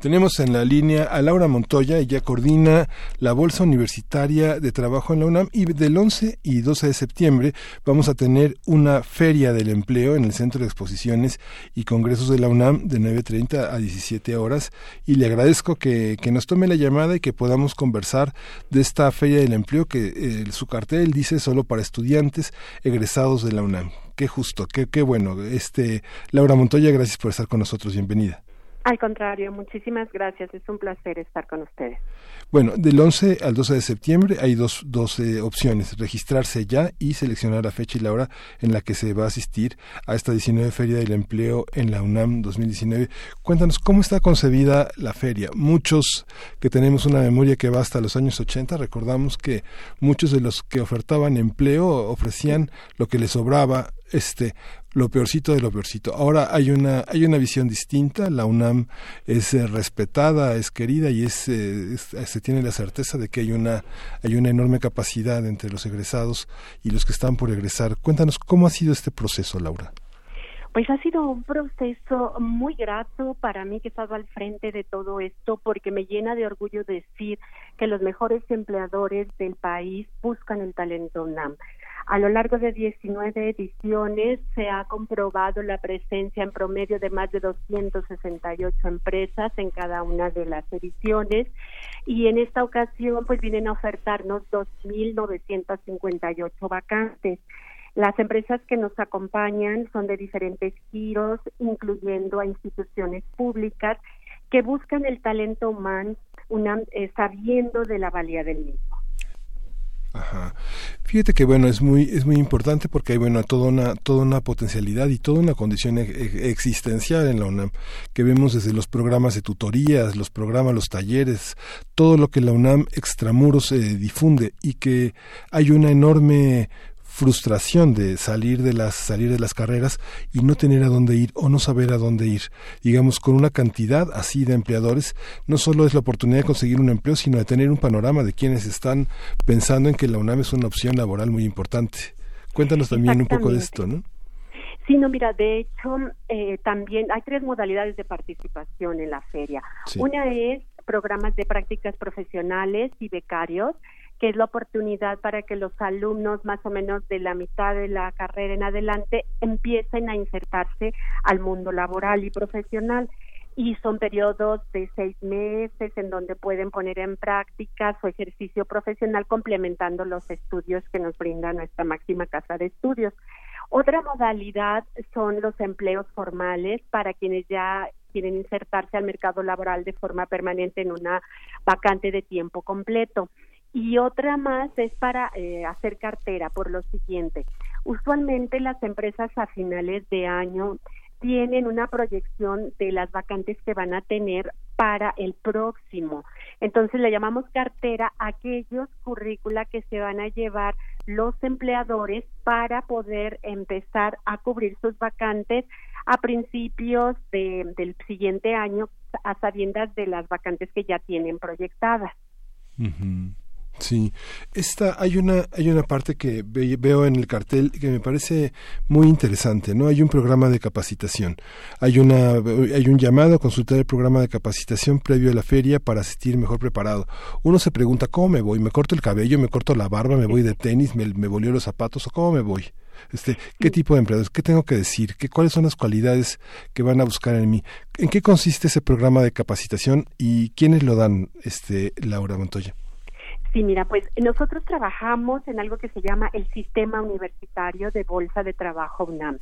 Tenemos en la línea a Laura Montoya, ella coordina la Bolsa Universitaria de Trabajo en la UNAM y del 11 y 12 de septiembre vamos a tener una feria del empleo en el Centro de Exposiciones y Congresos de la UNAM de 9.30 a 17 horas y le agradezco que, que nos tome la llamada y que podamos conversar de esta feria del empleo que eh, su cartel dice solo para estudiantes egresados de la UNAM. Qué justo, qué, qué bueno. Este, Laura Montoya, gracias por estar con nosotros, bienvenida. Al contrario, muchísimas gracias. Es un placer estar con ustedes. Bueno, del 11 al 12 de septiembre hay dos, dos eh, opciones, registrarse ya y seleccionar la fecha y la hora en la que se va a asistir a esta 19 Feria del Empleo en la UNAM 2019. Cuéntanos, ¿cómo está concebida la feria? Muchos que tenemos una memoria que va hasta los años 80, recordamos que muchos de los que ofertaban empleo ofrecían lo que les sobraba, este lo peorcito de lo peorcito. Ahora hay una hay una visión distinta. La UNAM es eh, respetada, es querida y es, eh, se tiene la certeza de que hay una hay una enorme capacidad entre los egresados y los que están por egresar. Cuéntanos cómo ha sido este proceso, Laura. Pues ha sido un proceso muy grato para mí que he estado al frente de todo esto porque me llena de orgullo decir que los mejores empleadores del país buscan el talento UNAM. A lo largo de 19 ediciones se ha comprobado la presencia en promedio de más de 268 empresas en cada una de las ediciones y en esta ocasión pues vienen a ofertarnos 2.958 vacantes. Las empresas que nos acompañan son de diferentes giros, incluyendo a instituciones públicas que buscan el talento humano eh, sabiendo de la valía del mismo. Ajá. Fíjate que bueno es muy es muy importante porque hay bueno toda una toda una potencialidad y toda una condición e existencial en la UNAM que vemos desde los programas de tutorías, los programas, los talleres, todo lo que la UNAM extramuros eh, difunde y que hay una enorme frustración de salir de las salir de las carreras y no tener a dónde ir o no saber a dónde ir digamos con una cantidad así de empleadores no solo es la oportunidad de conseguir un empleo sino de tener un panorama de quienes están pensando en que la UNAM es una opción laboral muy importante cuéntanos también un poco de esto no Sí, no, mira, de hecho, eh, también hay tres modalidades de participación en la feria. Sí. Una es programas de prácticas profesionales y becarios, que es la oportunidad para que los alumnos más o menos de la mitad de la carrera en adelante empiecen a insertarse al mundo laboral y profesional. Y son periodos de seis meses en donde pueden poner en práctica su ejercicio profesional complementando los estudios que nos brinda nuestra máxima casa de estudios. Otra modalidad son los empleos formales para quienes ya quieren insertarse al mercado laboral de forma permanente en una vacante de tiempo completo y otra más es para eh, hacer cartera por lo siguiente. Usualmente las empresas a finales de año tienen una proyección de las vacantes que van a tener para el próximo. Entonces le llamamos cartera aquellos currícula que se van a llevar los empleadores para poder empezar a cubrir sus vacantes a principios de, del siguiente año a sabiendas de las vacantes que ya tienen proyectadas. Uh. Sí, esta hay una hay una parte que veo en el cartel que me parece muy interesante, ¿no? Hay un programa de capacitación, hay una hay un llamado a consultar el programa de capacitación previo a la feria para asistir mejor preparado. Uno se pregunta cómo me voy, me corto el cabello, me corto la barba, me voy de tenis, me, me volvió los zapatos o cómo me voy. Este, ¿Qué tipo de empleados? ¿Qué tengo que decir? ¿Qué, ¿Cuáles son las cualidades que van a buscar en mí? ¿En qué consiste ese programa de capacitación y quiénes lo dan, este, Laura Montoya? Sí, mira, pues nosotros trabajamos en algo que se llama el Sistema Universitario de Bolsa de Trabajo UNAM.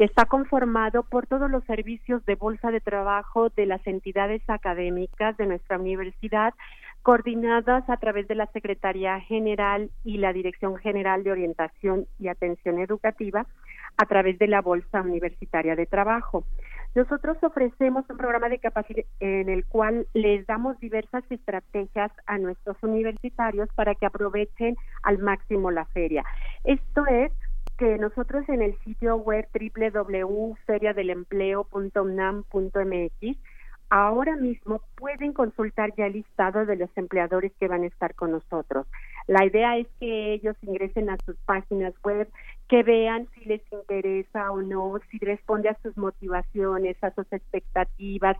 Está conformado por todos los servicios de bolsa de trabajo de las entidades académicas de nuestra universidad, coordinadas a través de la Secretaría General y la Dirección General de Orientación y Atención Educativa, a través de la Bolsa Universitaria de Trabajo. Nosotros ofrecemos un programa de capacidad en el cual les damos diversas estrategias a nuestros universitarios para que aprovechen al máximo la feria. Esto es que nosotros en el sitio web www.feriadelempleo.unam.mx ahora mismo pueden consultar ya el listado de los empleadores que van a estar con nosotros. La idea es que ellos ingresen a sus páginas web, que vean si les interesa o no, si responde a sus motivaciones, a sus expectativas,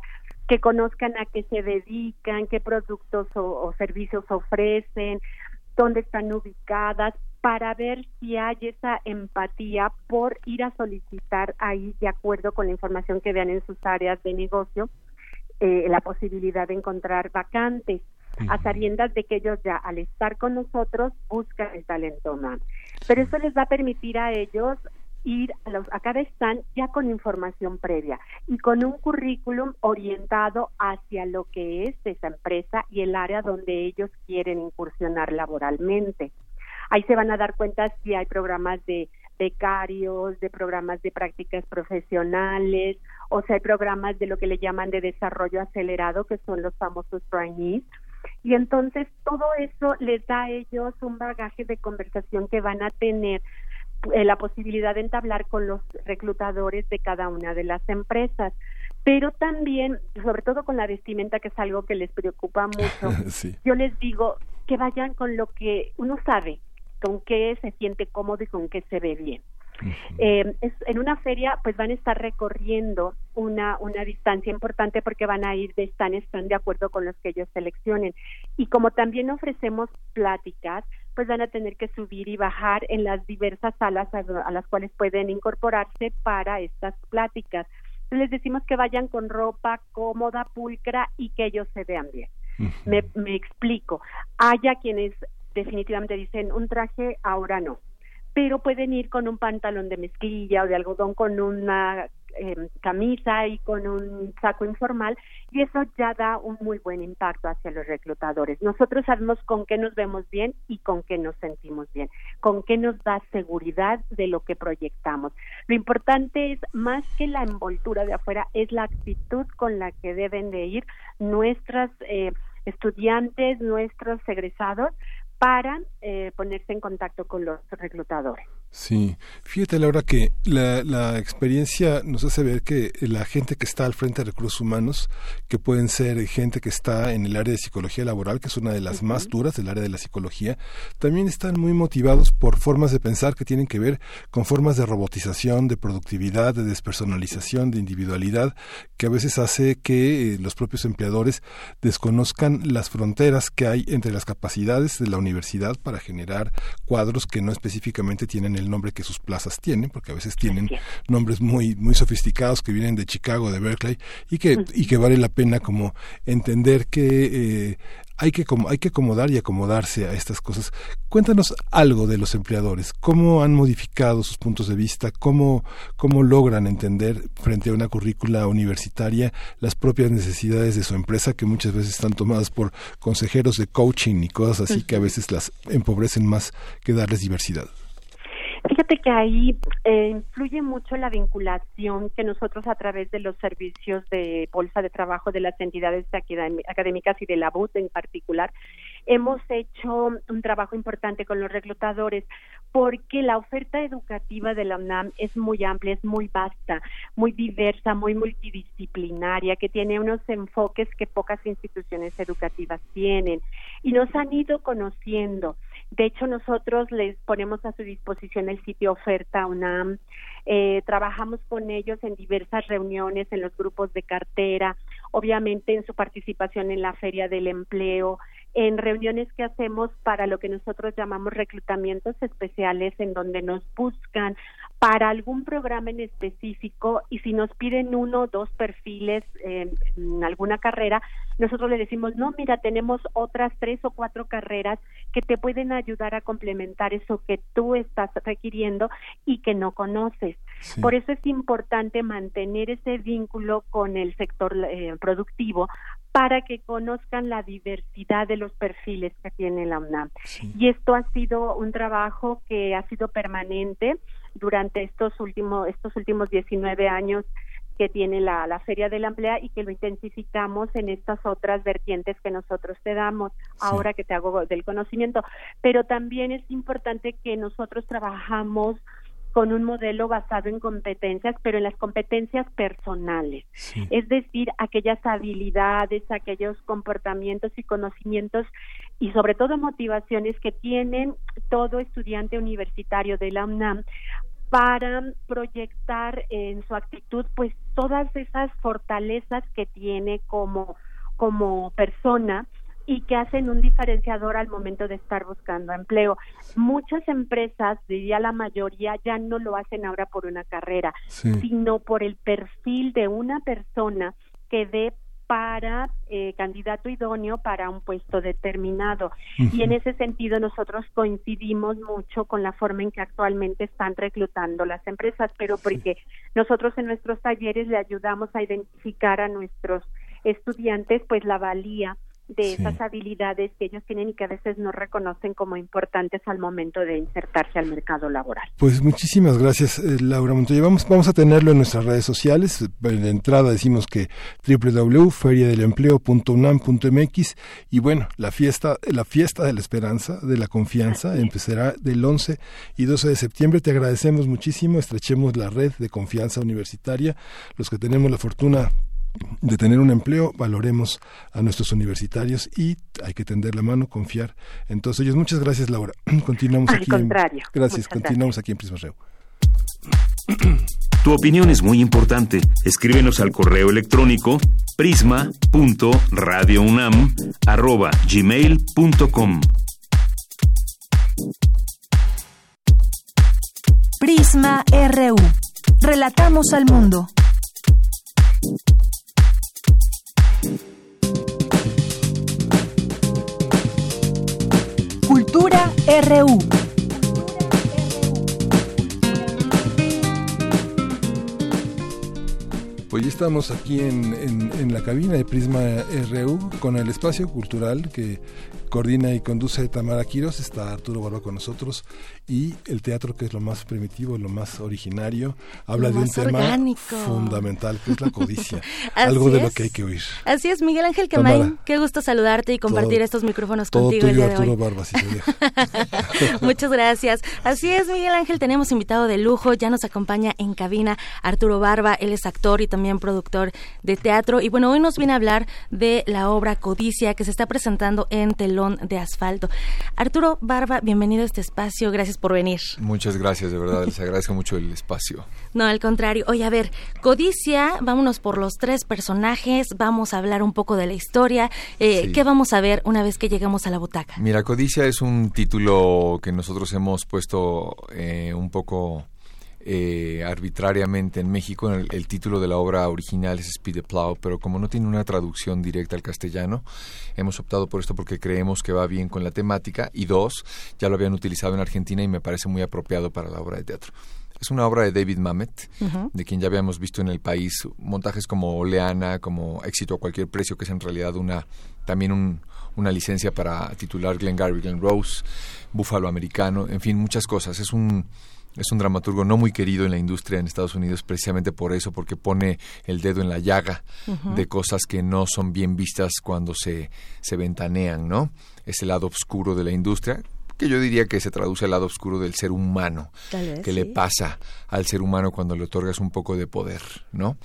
que conozcan a qué se dedican, qué productos o, servicios ofrecen, dónde están ubicadas, para ver si hay esa empatía por ir a solicitar ahí, de acuerdo con la información que vean en sus áreas de negocio, eh, la posibilidad de encontrar vacantes a sabiendas de que ellos ya al estar con nosotros buscan el talento humano. Pero eso les va a permitir a ellos ir a, los, a cada stand ya con información previa y con un currículum orientado hacia lo que es esa empresa y el área donde ellos quieren incursionar laboralmente. Ahí se van a dar cuenta si hay programas de becarios, de programas de prácticas profesionales, o si hay programas de lo que le llaman de desarrollo acelerado, que son los famosos trainees. Y entonces todo eso les da a ellos un bagaje de conversación que van a tener eh, la posibilidad de entablar con los reclutadores de cada una de las empresas pero también, sobre todo con la vestimenta, que es algo que les preocupa mucho, yo les digo que vayan con lo que uno sabe, con qué se siente cómodo y con qué se ve bien. Eh, en una feria pues van a estar recorriendo una, una distancia importante porque van a ir de stand en de acuerdo con los que ellos seleccionen. Y como también ofrecemos pláticas pues van a tener que subir y bajar en las diversas salas a, las cuales pueden incorporarse para estas pláticas. Les decimos que vayan con ropa cómoda pulcra y que ellos se vean bien. Me, me explico. Haya quienes definitivamente dicen un traje ahora no pero pueden ir con un pantalón de mezclilla o de algodón con una em, camisa y con un saco informal y eso ya da un muy buen impacto hacia los reclutadores. Nosotros sabemos con qué nos vemos bien y con qué nos sentimos bien, con qué nos da seguridad de lo que proyectamos. Lo importante es más que la envoltura de afuera, es la actitud con la que deben de ir nuestras eh, estudiantes, nuestros egresados, para eh, ponerse en contacto con los reclutadores. Sí, fíjate Laura que la, la, experiencia nos hace ver que la gente que está al frente de recursos humanos, que pueden ser gente que está en el área de psicología laboral, que es una de las más duras del área de la psicología, también están muy motivados por formas de pensar que tienen que ver con formas de robotización, de productividad, de despersonalización, de individualidad, que a veces hace que eh, los propios empleadores desconozcan las fronteras que hay entre las capacidades de la universidad para generar cuadros que no específicamente tienen el el nombre que sus plazas tienen, porque a veces tienen nombres muy muy sofisticados que vienen de Chicago, de Berkeley y que y que vale la pena como entender que eh, hay que, hay que acomodar y acomodarse a estas cosas. Cuéntanos algo de los empleadores, cómo han modificado sus puntos de vista, cómo, cómo logran entender frente a una currícula universitaria las propias necesidades de su empresa que muchas veces están tomadas por consejeros de coaching y cosas así que a veces las empobrecen más que darles diversidad. Fíjate que ahí eh, influye mucho la vinculación que nosotros a través de los servicios de bolsa de trabajo de las entidades académicas y de la BUT en particular hemos hecho un trabajo importante con los reclutadores porque la oferta educativa de la UNAM es muy amplia, es muy vasta, muy diversa, muy multidisciplinaria, que tiene unos enfoques que pocas instituciones educativas tienen y nos han ido conociendo. De hecho, nosotros les ponemos a su disposición el sitio Oferta UNAM, eh, trabajamos con ellos en diversas reuniones, en los grupos de cartera, obviamente en su participación en la Feria del Empleo, en reuniones que hacemos para lo que nosotros llamamos reclutamientos especiales, en donde nos buscan para algún programa en específico y si nos piden uno o dos perfiles en alguna carrera, nosotros le decimos, no, mira, tenemos otras tres o cuatro carreras que te pueden ayudar a complementar eso que tú estás requiriendo y que no conoces. Por eso es importante mantener ese vínculo con el sector eh, productivo para que conozcan la diversidad de los perfiles que tiene la UNAM. Y esto ha sido un trabajo que ha sido permanente durante estos últimos estos últimos 19 años que tiene la, la Feria de la Emplea y que lo intensificamos en estas otras vertientes que nosotros te damos ahora que te hago del conocimiento. Pero también es importante que nosotros trabajamos con un modelo basado en competencias, pero en las competencias personales, es decir, aquellas habilidades, aquellos comportamientos y conocimientos y sobre todo motivaciones que tienen todo estudiante universitario de la UNAM para proyectar en su actitud pues todas esas fortalezas que tiene como como persona y que hacen un diferenciador al momento de estar buscando empleo. Muchas empresas, diría la mayoría, ya no lo hacen ahora por una carrera, sino por el perfil de una persona que dé para eh, candidato idóneo para un puesto determinado. Y en ese sentido nosotros coincidimos mucho con la forma en que actualmente están reclutando las empresas, pero porque nosotros en nuestros talleres le ayudamos a identificar a nuestros estudiantes pues la valía de esas habilidades que ellos tienen y que a veces no reconocen como importantes al momento de insertarse al mercado laboral. Pues muchísimas gracias, eh, Laura Montoya. Vamos, vamos a tenerlo en nuestras redes sociales. En entrada decimos que www.feriadelempleo.unam.mx y bueno, la fiesta, la fiesta de la esperanza, de la confianza, empezará del 11 y 12 de septiembre. Te agradecemos muchísimo. Estrechemos la red de confianza universitaria. Los que tenemos la fortuna de tener un empleo, valoremos a nuestros universitarios y hay que tender la mano, confiar en todos ellos. Muchas gracias, Laura. Continuamos Al aquí. contrario. gracias, continuamos aquí en Prisma Reu. Tu opinión es muy importante. Escríbenos al correo electrónico prisma.radiounam@gmail.com. Prisma RU. Relatamos al mundo. Cultura RU. Pues ya estamos aquí en, en la cabina de Prisma RU con el espacio cultural que coordina y conduce Tamara Quiros, está Arturo Barba con nosotros y el teatro que es lo más primitivo, lo más originario, habla Lo de un tema orgánico. fundamental que es la codicia, algo de lo que hay que oír. Así es, Miguel Ángel Tamara. Quemain, qué gusto saludarte y compartir Todo- estos micrófonos Todo contigo el tuyo, día de Arturo hoy. Barba, si. Muchas gracias. Así es, Miguel Ángel, tenemos invitado de lujo, ya nos acompaña en cabina Arturo Barba, él es actor y también productor de teatro y bueno, hoy nos viene a hablar de la obra Codicia que se está presentando en De Asfalto. Arturo Barba, bienvenido a este espacio, gracias por venir. Muchas gracias, de verdad, les agradezco mucho el espacio. No, al contrario. Oye, a ver, Codicia, vámonos por los tres personajes, vamos a hablar un poco de la historia. Eh, Sí. ¿Qué vamos a ver una vez que lleguemos a la butaca? Mira, Codicia es un título que nosotros hemos puesto eh, un poco eh, arbitrariamente en México. El, el título de la obra original es Speed the Plow, pero como no tiene una traducción directa al castellano, hemos optado por esto porque creemos que va bien con la temática. Y dos, ya lo habían utilizado en Argentina y me parece muy apropiado para la obra de teatro. Es una obra de David Mamet, de quien ya habíamos visto en el país montajes como Oleana, como Éxito a cualquier precio, que es en realidad una también un, una licencia para titular Glenn Gary, Glenn Rose, Búfalo Americano, en fin, muchas cosas. Es un es un dramaturgo no muy querido en la industria en Estados Unidos precisamente por eso, porque pone el dedo en la llaga de cosas que no son bien vistas cuando se, se ventanean, ¿no? Es el lado oscuro de la industria, que yo diría que se traduce al lado oscuro del ser humano, que le pasa al ser humano cuando le otorgas un poco de poder, ¿no?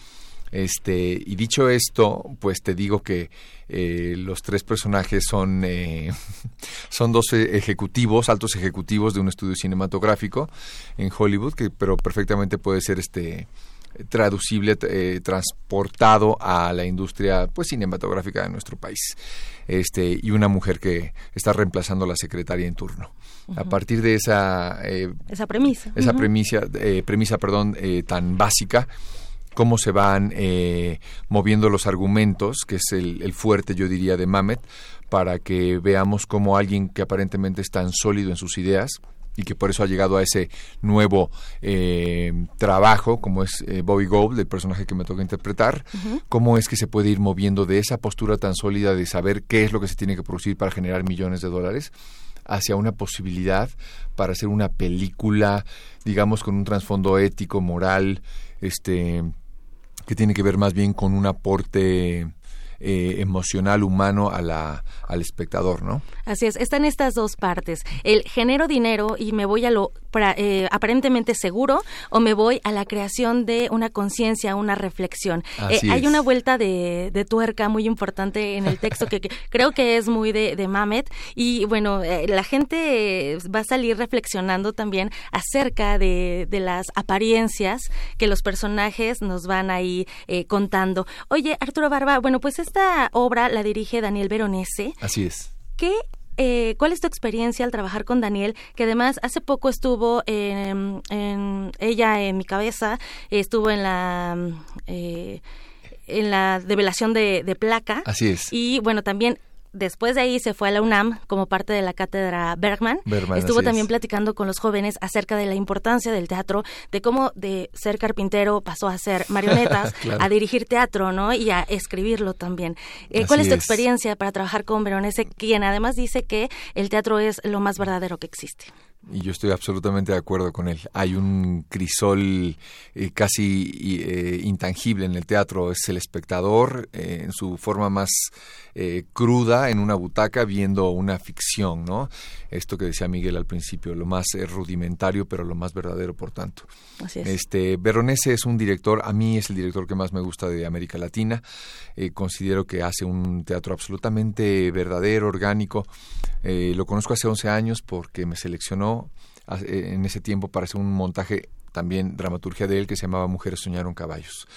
Este, y dicho esto, pues te digo que eh, los tres personajes son, eh, son dos ejecutivos, altos ejecutivos de un estudio cinematográfico en Hollywood, que pero perfectamente puede ser este traducible, eh, transportado a la industria pues cinematográfica de nuestro país. Este, y una mujer que está reemplazando a la secretaria en turno. A partir de esa esa premisa, esa premisa, premisa, perdón, tan básica, cómo se van eh, moviendo los argumentos, que es el, fuerte, yo diría, de Mamet, para que veamos cómo alguien que aparentemente es tan sólido en sus ideas y que por eso ha llegado a ese nuevo eh, trabajo, como es eh, Bobby Gold, el personaje que me toca interpretar, cómo es que se puede ir moviendo de esa postura tan sólida de saber qué es lo que se tiene que producir para generar millones de dólares hacia una posibilidad para hacer una película, digamos, con un trasfondo ético, moral, este, que tiene que ver más bien con un aporte eh, emocional humano a la, al espectador, ¿no? Así es, están estas dos partes. El genero dinero y me voy a lo eh, aparentemente seguro o me voy a la creación de una conciencia, una reflexión. Eh, hay una vuelta de, tuerca muy importante en el texto que, creo que es muy de, de Mamet y bueno, eh, la gente va a salir reflexionando también acerca de, de las apariencias que los personajes nos van ahí contando. Oye, Arturo Barba, bueno, pues esta obra la dirige Daniel Veronese. Así es. ¿Qué eh, ¿cuál es tu experiencia al trabajar con Daniel? Que además hace poco estuvo en, ella en mi cabeza, estuvo en la... Eh, en la develación de, de placa. Así es. Y bueno, también después de ahí se fue a la UNAM como parte de la cátedra Bergman. Estuvo también platicando con los jóvenes acerca de la importancia del teatro, de cómo de ser carpintero pasó a ser marionetas, a dirigir teatro, ¿no? Y a escribirlo también. Eh, ¿Cuál es tu experiencia para trabajar con Veronese, quien además dice que el teatro es lo más verdadero que existe? Y yo estoy absolutamente de acuerdo con él. Hay un crisol eh, casi eh, intangible en el teatro. Es el espectador eh, en su forma más cruda en una butaca viendo una ficción, ¿no? Esto que decía Miguel al principio, lo más rudimentario, pero lo más verdadero, por tanto. Así es. Este, Veronese es un director, a mí es el director que más me gusta de América Latina. considero que hace un teatro absolutamente verdadero, orgánico. lo conozco hace 11 años porque me seleccionó eh, en ese tiempo para hacer un montaje también dramaturgia de él que se llamaba Mujeres soñaron caballos.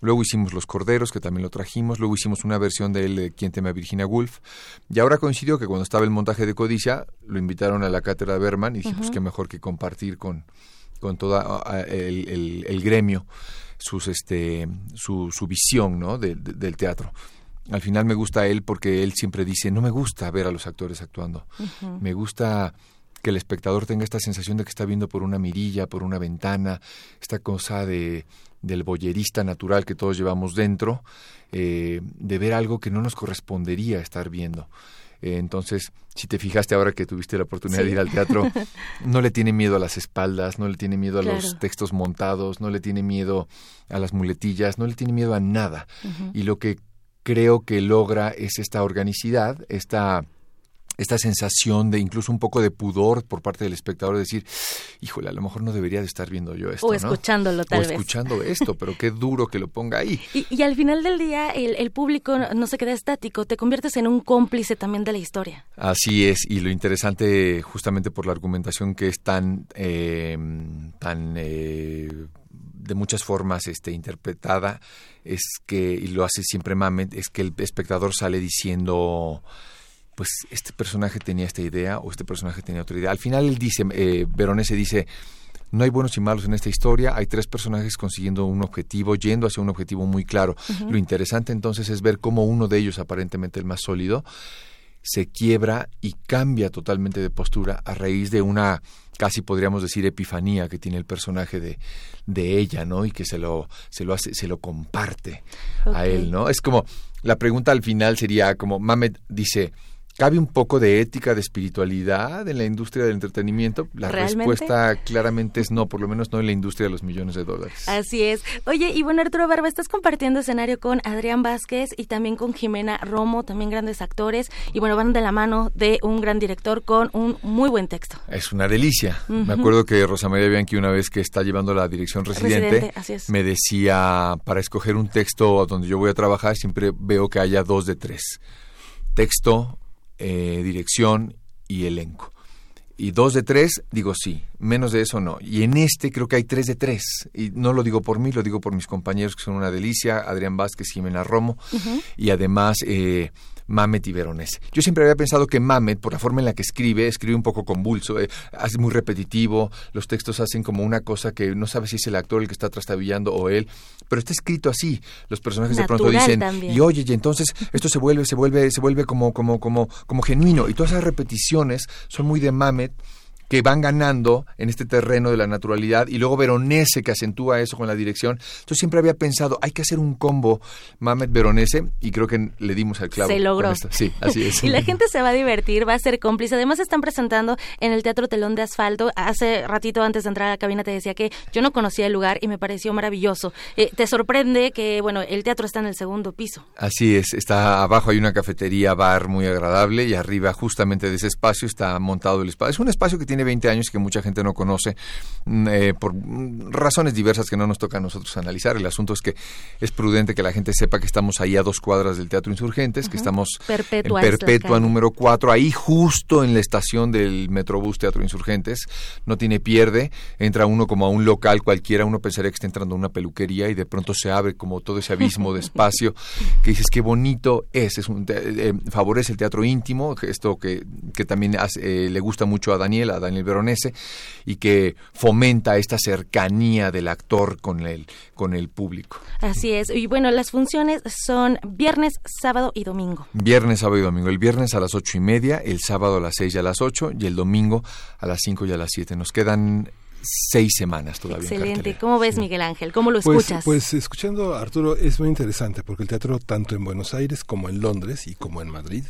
Luego hicimos Los Corderos, que también lo trajimos. Luego hicimos una versión de él de Quien teme a Virginia Woolf. Y ahora coincidió que cuando estaba el montaje de Codicia, lo invitaron a la cátedra de Berman y dije, pues qué mejor que compartir con, con todo el, el, gremio sus, este, su, su visión ¿no? del teatro. Al final me gusta él porque él siempre dice, no me gusta ver a los actores actuando. Me gusta que el espectador tenga esta sensación de que está viendo por una mirilla, por una ventana, esta cosa de del boyerista natural que todos llevamos dentro, eh, de ver algo que no nos correspondería estar viendo. Eh, entonces, si te fijaste ahora que tuviste la oportunidad de ir al teatro, no le tiene miedo a las espaldas, no le tiene miedo a los textos montados, no le tiene miedo a las muletillas, no le tiene miedo a nada. Y lo que creo que logra es esta organicidad, esta esta sensación de incluso un poco de pudor por parte del espectador de decir, híjole, a lo mejor no debería de estar viendo yo esto. O escuchándolo tal o escuchando esto, pero qué duro que lo ponga ahí. Y, al final del día el, público no se queda estático, te conviertes en un cómplice también de la historia. Así es, y lo interesante justamente por la argumentación que es tan, eh, tan eh, de muchas formas este, interpretada, es que, y lo hace siempre Mamet, es que el espectador sale diciendo pues este personaje tenía esta idea o este personaje tenía otra idea. Al final él dice, eh, Veronese dice, no hay buenos y malos en esta historia, hay tres personajes consiguiendo un objetivo, yendo hacia un objetivo muy claro. Lo interesante entonces es ver cómo uno de ellos, aparentemente el más sólido, se quiebra y cambia totalmente de postura a raíz de una casi podríamos decir epifanía que tiene el personaje de, de ella, ¿no? Y que se lo, se lo hace, se lo comparte a él, ¿no? Es como, la pregunta al final sería como, Mamet dice, ¿Cabe un poco de ética, de espiritualidad en la industria del entretenimiento? La respuesta claramente es no, por lo menos no en la industria de los millones de dólares. Así es. Oye, y bueno, Arturo Barba, estás compartiendo escenario con Adrián Vázquez y también con Jimena Romo, también grandes actores, y bueno, van de la mano de un gran director con un muy buen texto. Es una delicia. Me acuerdo que Rosa María Bianchi, una vez que está llevando la dirección residente, me decía, para escoger un texto donde yo voy a trabajar, siempre veo que haya dos de tres. Texto, eh, dirección y elenco. Y dos de tres, digo sí, menos de eso no. Y en este creo que hay tres de tres. Y no lo digo por mí, lo digo por mis compañeros que son una delicia, Adrián Vázquez, Jimena Romo, y además eh, Mamet y Veronese. Yo siempre había pensado que Mamet, por la forma en la que escribe, escribe un poco convulso, eh, es muy repetitivo, los textos hacen como una cosa que no sabe si es el actor el que está trastabillando o él, pero está escrito así. Los personajes de pronto dicen, y oye, y entonces esto se vuelve, se vuelve, se vuelve como, como, como, como genuino. Y todas esas repeticiones son muy de Mamet que van ganando en este terreno de la naturalidad y luego Veronese que acentúa eso con la dirección. Yo siempre había pensado, hay que hacer un combo Mamet Veronese y creo que le dimos al clavo. Se logró. Sí, así es. y la gente se va a divertir, va a ser cómplice. Además están presentando en el Teatro Telón de Asfalto. Hace ratito antes de entrar a la cabina te decía que yo no conocía el lugar y me pareció maravilloso. Eh, te sorprende que, bueno, el teatro está en el segundo piso. Así es, está abajo hay una cafetería, bar muy agradable y arriba justamente de ese espacio está montado el espacio. Es un espacio que tiene 20 años que mucha gente no conoce mm, eh, por razones diversas que no nos toca a nosotros analizar. El asunto es que es prudente que la gente sepa que estamos ahí a dos cuadras del Teatro Insurgentes, que estamos Perpetua en Perpetua número 4, ahí justo en la estación del Metrobús Teatro Insurgentes. No tiene pierde, entra uno como a un local cualquiera, uno pensaría que está entrando a una peluquería y de pronto se abre como todo ese abismo de espacio que dices qué bonito es, es un, eh, favorece el teatro íntimo, esto que, que también eh, le gusta mucho a Daniel, a Daniel Veronese, y que fomenta esta cercanía del actor con el, con el público. Así es. Y bueno, las funciones son viernes, sábado y domingo. Viernes, sábado y domingo. El viernes a las ocho y media, el sábado a las seis y a las ocho, y el domingo a las cinco y a las siete. Nos quedan seis semanas todavía. Excelente. ¿Cómo ves, Miguel Ángel? ¿Cómo lo pues, escuchas? Pues, escuchando a Arturo es muy interesante porque el teatro tanto en Buenos Aires como en Londres y como en Madrid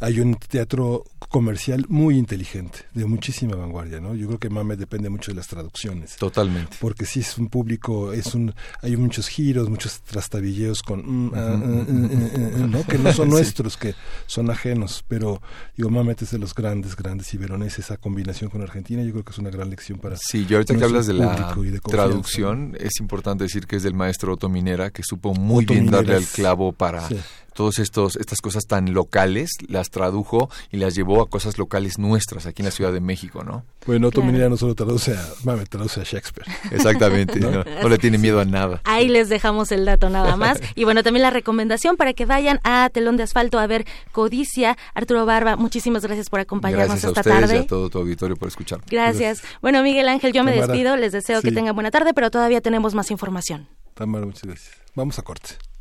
hay un teatro comercial muy inteligente, de muchísima vanguardia, ¿no? Yo creo que Mame depende mucho de las traducciones. Totalmente. Porque si es un público, es un hay muchos giros, muchos trastabilleos con mm, ah, mm, mm, ¿no? que no son nuestros, que son ajenos, pero digo Mamet es de los grandes, grandes y Veronés esa combinación con Argentina, yo creo que es una gran lección para Sí, y ahorita que hablas de la traducción, es importante decir que es del maestro Otto Minera, que supo muy bien darle al clavo para todas estas cosas tan locales, las tradujo y las llevó a cosas locales nuestras aquí en la Ciudad de México, ¿no? Bueno, Otto Minera no solo traduce a, mame, traduce a Shakespeare. Exactamente, ¿no? le tiene miedo a nada. Ahí les dejamos el dato nada más. Y bueno, también la recomendación para que vayan a Telón de Asfalto a ver Codicia. Arturo Barba, muchísimas gracias por acompañarnos gracias esta a ustedes tarde. Y a todo tu auditorio por escuchar. Gracias. Bueno, Miguel Ángel, yo me despido. Les deseo que tengan buena tarde, pero todavía tenemos más información. Tamara, muchas gracias. Vamos a corte.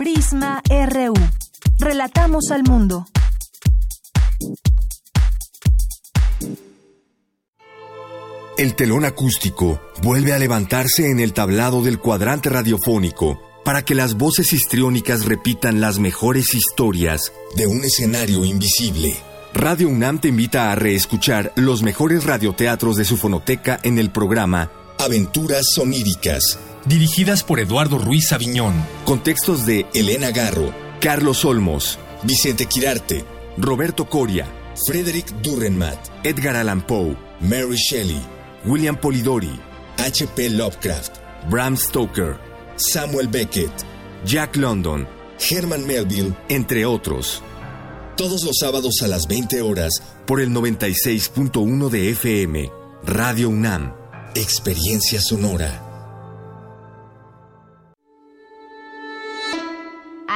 Prisma RU. Relatamos al mundo. El telón acústico vuelve a levantarse en el tablado del cuadrante radiofónico para que las voces histriónicas repitan las mejores historias de un escenario invisible. Radio UNAM te invita a reescuchar los mejores radioteatros de su fonoteca en el programa Aventuras Soníricas, dirigidas por Eduardo Ruiz Aviñón, con textos de Elena Garro, Carlos Olmos, Vicente Quirarte, Roberto Coria, Frederick Durrenmatt, Edgar Allan Poe, Mary Shelley, William Polidori, H.P. Lovecraft, Bram Stoker, Samuel Beckett, Jack London, Herman Melville, entre otros. Todos los sábados a las 20 horas por el 96.1 de FM, Radio UNAM, Experiencia Sonora.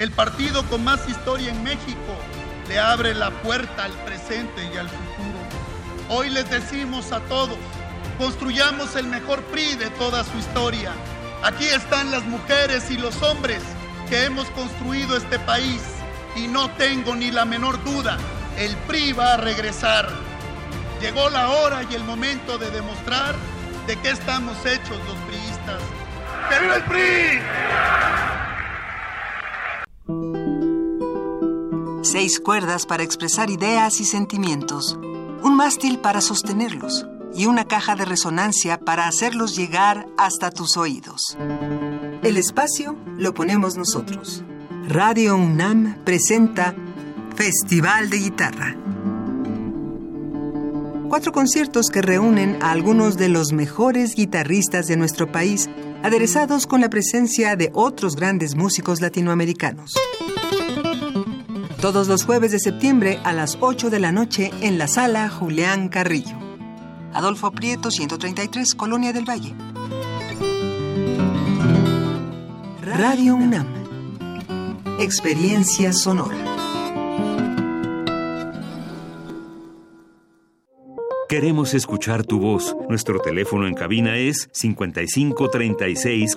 El partido con más historia en México le abre la puerta al presente y al futuro. Hoy les decimos a todos, construyamos el mejor PRI de toda su historia. Aquí están las mujeres y los hombres que hemos construido este país y no tengo ni la menor duda, el PRI va a regresar. Llegó la hora y el momento de demostrar de qué estamos hechos los priistas. ¡Que viva el PRI! Seis cuerdas para expresar ideas y sentimientos, un mástil para sostenerlos y una caja de resonancia para hacerlos llegar hasta tus oídos. El espacio lo ponemos nosotros. Radio UNAM presenta Festival de Guitarra. Cuatro conciertos que reúnen a algunos de los mejores guitarristas de nuestro país, aderezados con la presencia de otros grandes músicos latinoamericanos todos los jueves de septiembre a las 8 de la noche en la sala Julián Carrillo. Adolfo Prieto, 133, Colonia del Valle. Radio UNAM. Experiencia sonora. Queremos escuchar tu voz. Nuestro teléfono en cabina es 55 36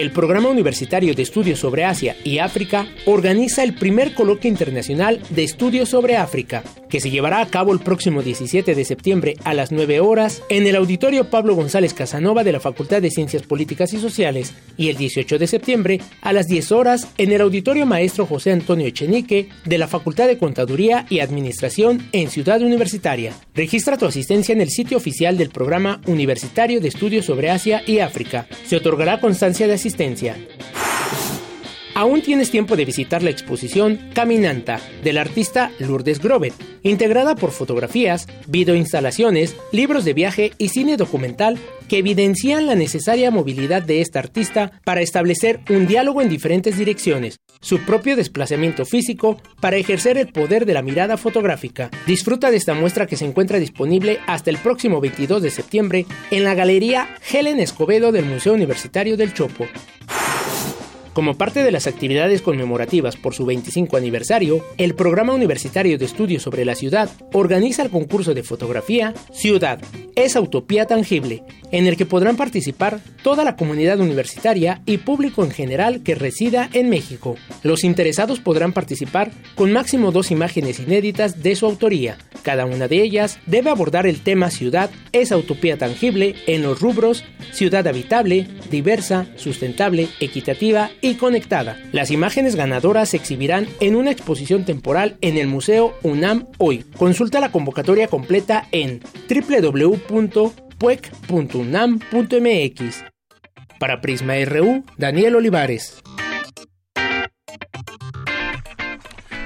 El Programa Universitario de Estudios sobre Asia y África organiza el primer coloquio internacional de estudios sobre África, que se llevará a cabo el próximo 17 de septiembre a las 9 horas en el Auditorio Pablo González Casanova de la Facultad de Ciencias Políticas y Sociales y el 18 de septiembre a las 10 horas en el Auditorio Maestro José Antonio Echenique de la Facultad de Contaduría y Administración en Ciudad Universitaria. Registra tu asistencia en el sitio oficial del Programa Universitario de Estudios sobre Asia y África. Se otorgará constancia de asistencia Resistencia. Aún tienes tiempo de visitar la exposición Caminanta del artista Lourdes Grobet, integrada por fotografías, videoinstalaciones, libros de viaje y cine documental que evidencian la necesaria movilidad de esta artista para establecer un diálogo en diferentes direcciones, su propio desplazamiento físico para ejercer el poder de la mirada fotográfica. Disfruta de esta muestra que se encuentra disponible hasta el próximo 22 de septiembre en la Galería Helen Escobedo del Museo Universitario del Chopo. Como parte de las actividades conmemorativas por su 25 aniversario, el Programa Universitario de Estudios sobre la Ciudad organiza el concurso de fotografía Ciudad, esa utopía tangible, en el que podrán participar toda la comunidad universitaria y público en general que resida en México. Los interesados podrán participar con máximo dos imágenes inéditas de su autoría. Cada una de ellas debe abordar el tema ciudad, esa utopía tangible, en los rubros ciudad habitable, diversa, sustentable, equitativa y conectada. Las imágenes ganadoras se exhibirán en una exposición temporal en el Museo UNAM hoy. Consulta la convocatoria completa en www.puec.unam.mx. Para Prisma RU, Daniel Olivares.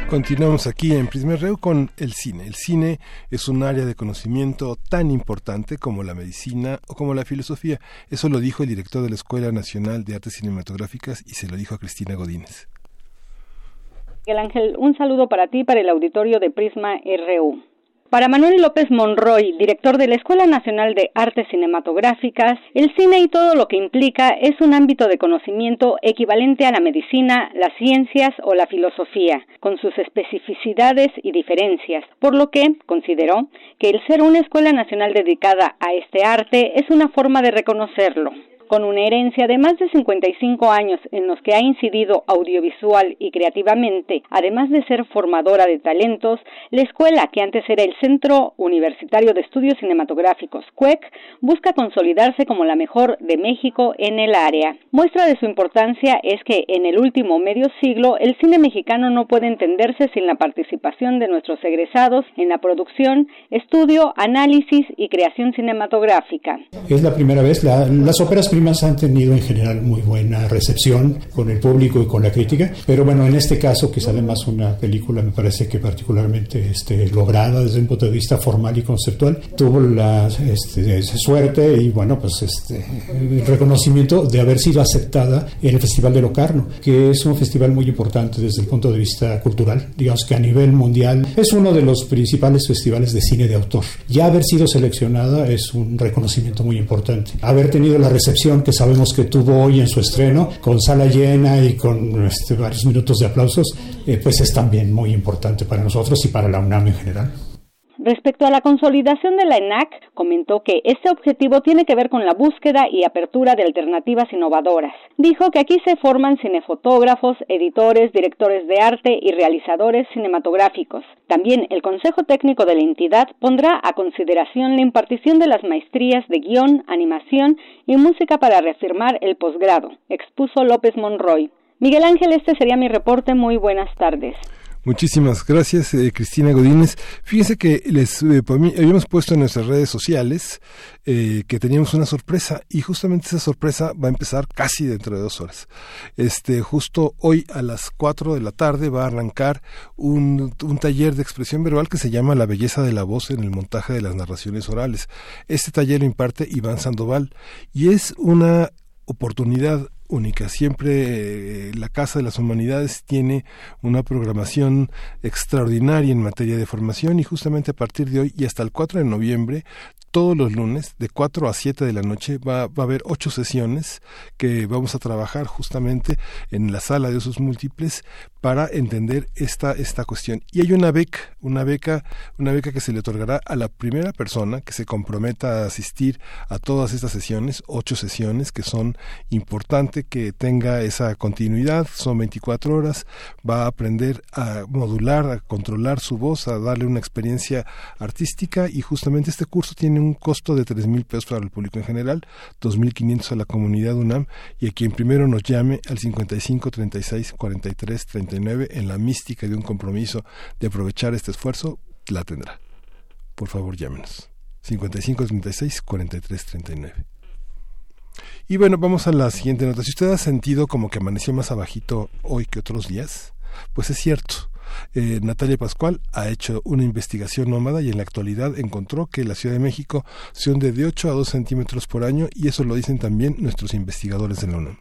Continuamos aquí en Prisma RU con el cine. El cine es un área de conocimiento tan importante como la medicina o como la filosofía. Eso lo dijo el director de la Escuela Nacional de Artes Cinematográficas y se lo dijo a Cristina Godínez. Miguel Ángel, un saludo para ti para el auditorio de Prisma RU. Para Manuel López Monroy, director de la Escuela Nacional de Artes Cinematográficas, el cine y todo lo que implica es un ámbito de conocimiento equivalente a la medicina, las ciencias o la filosofía, con sus especificidades y diferencias, por lo que consideró que el ser una escuela nacional dedicada a este arte es una forma de reconocerlo con una herencia de más de 55 años en los que ha incidido audiovisual y creativamente, además de ser formadora de talentos, la escuela, que antes era el Centro Universitario de Estudios Cinematográficos, CUEC, busca consolidarse como la mejor de México en el área. Muestra de su importancia es que en el último medio siglo el cine mexicano no puede entenderse sin la participación de nuestros egresados en la producción, estudio, análisis y creación cinematográfica. Es la primera vez, las óperas poemas han tenido en general muy buena recepción con el público y con la crítica, pero bueno, en este caso, que sale más una película, me parece que particularmente este, lograda desde un punto de vista formal y conceptual, tuvo la este, suerte y bueno, pues este, el reconocimiento de haber sido aceptada en el Festival de Locarno, que es un festival muy importante desde el punto de vista cultural, digamos que a nivel mundial es uno de los principales festivales de cine de autor. Ya haber sido seleccionada es un reconocimiento muy importante. Haber tenido la recepción que sabemos que tuvo hoy en su estreno, con sala llena y con este, varios minutos de aplausos, eh, pues es también muy importante para nosotros y para la UNAM en general. Respecto a la consolidación de la ENAC, comentó que este objetivo tiene que ver con la búsqueda y apertura de alternativas innovadoras. Dijo que aquí se forman cinefotógrafos, editores, directores de arte y realizadores cinematográficos. También el Consejo Técnico de la entidad pondrá a consideración la impartición de las maestrías de guion, animación y música para reafirmar el posgrado, expuso López Monroy. Miguel Ángel, este sería mi reporte. Muy buenas tardes. Muchísimas gracias, eh, Cristina Godínez. Fíjense que les eh, habíamos puesto en nuestras redes sociales eh, que teníamos una sorpresa y justamente esa sorpresa va a empezar casi dentro de dos horas. Este, justo hoy a las cuatro de la tarde va a arrancar un, un taller de expresión verbal que se llama La belleza de la voz en el montaje de las narraciones orales. Este taller lo imparte Iván Sandoval y es una oportunidad única. Siempre eh, la Casa de las Humanidades tiene una programación extraordinaria en materia de formación y justamente a partir de hoy y hasta el 4 de noviembre todos los lunes de 4 a 7 de la noche va, va, a haber ocho sesiones que vamos a trabajar justamente en la sala de usos múltiples para entender esta, esta cuestión. Y hay una beca, una beca, una beca que se le otorgará a la primera persona que se comprometa a asistir a todas estas sesiones, ocho sesiones que son importantes que tenga esa continuidad, son 24 horas, va a aprender a modular, a controlar su voz, a darle una experiencia artística y justamente este curso tiene un costo de tres mil pesos para el público en general, dos mil quinientos a la comunidad UNAM y a quien primero nos llame al 55 36 43 30 en la mística de un compromiso de aprovechar este esfuerzo, la tendrá. Por favor, llámenos. 55 36 43 39. Y bueno, vamos a la siguiente nota. Si usted ha sentido como que amaneció más abajito hoy que otros días, pues es cierto. Eh, Natalia Pascual ha hecho una investigación nómada y en la actualidad encontró que la Ciudad de México se hunde de 8 a 2 centímetros por año y eso lo dicen también nuestros investigadores de la UNAM.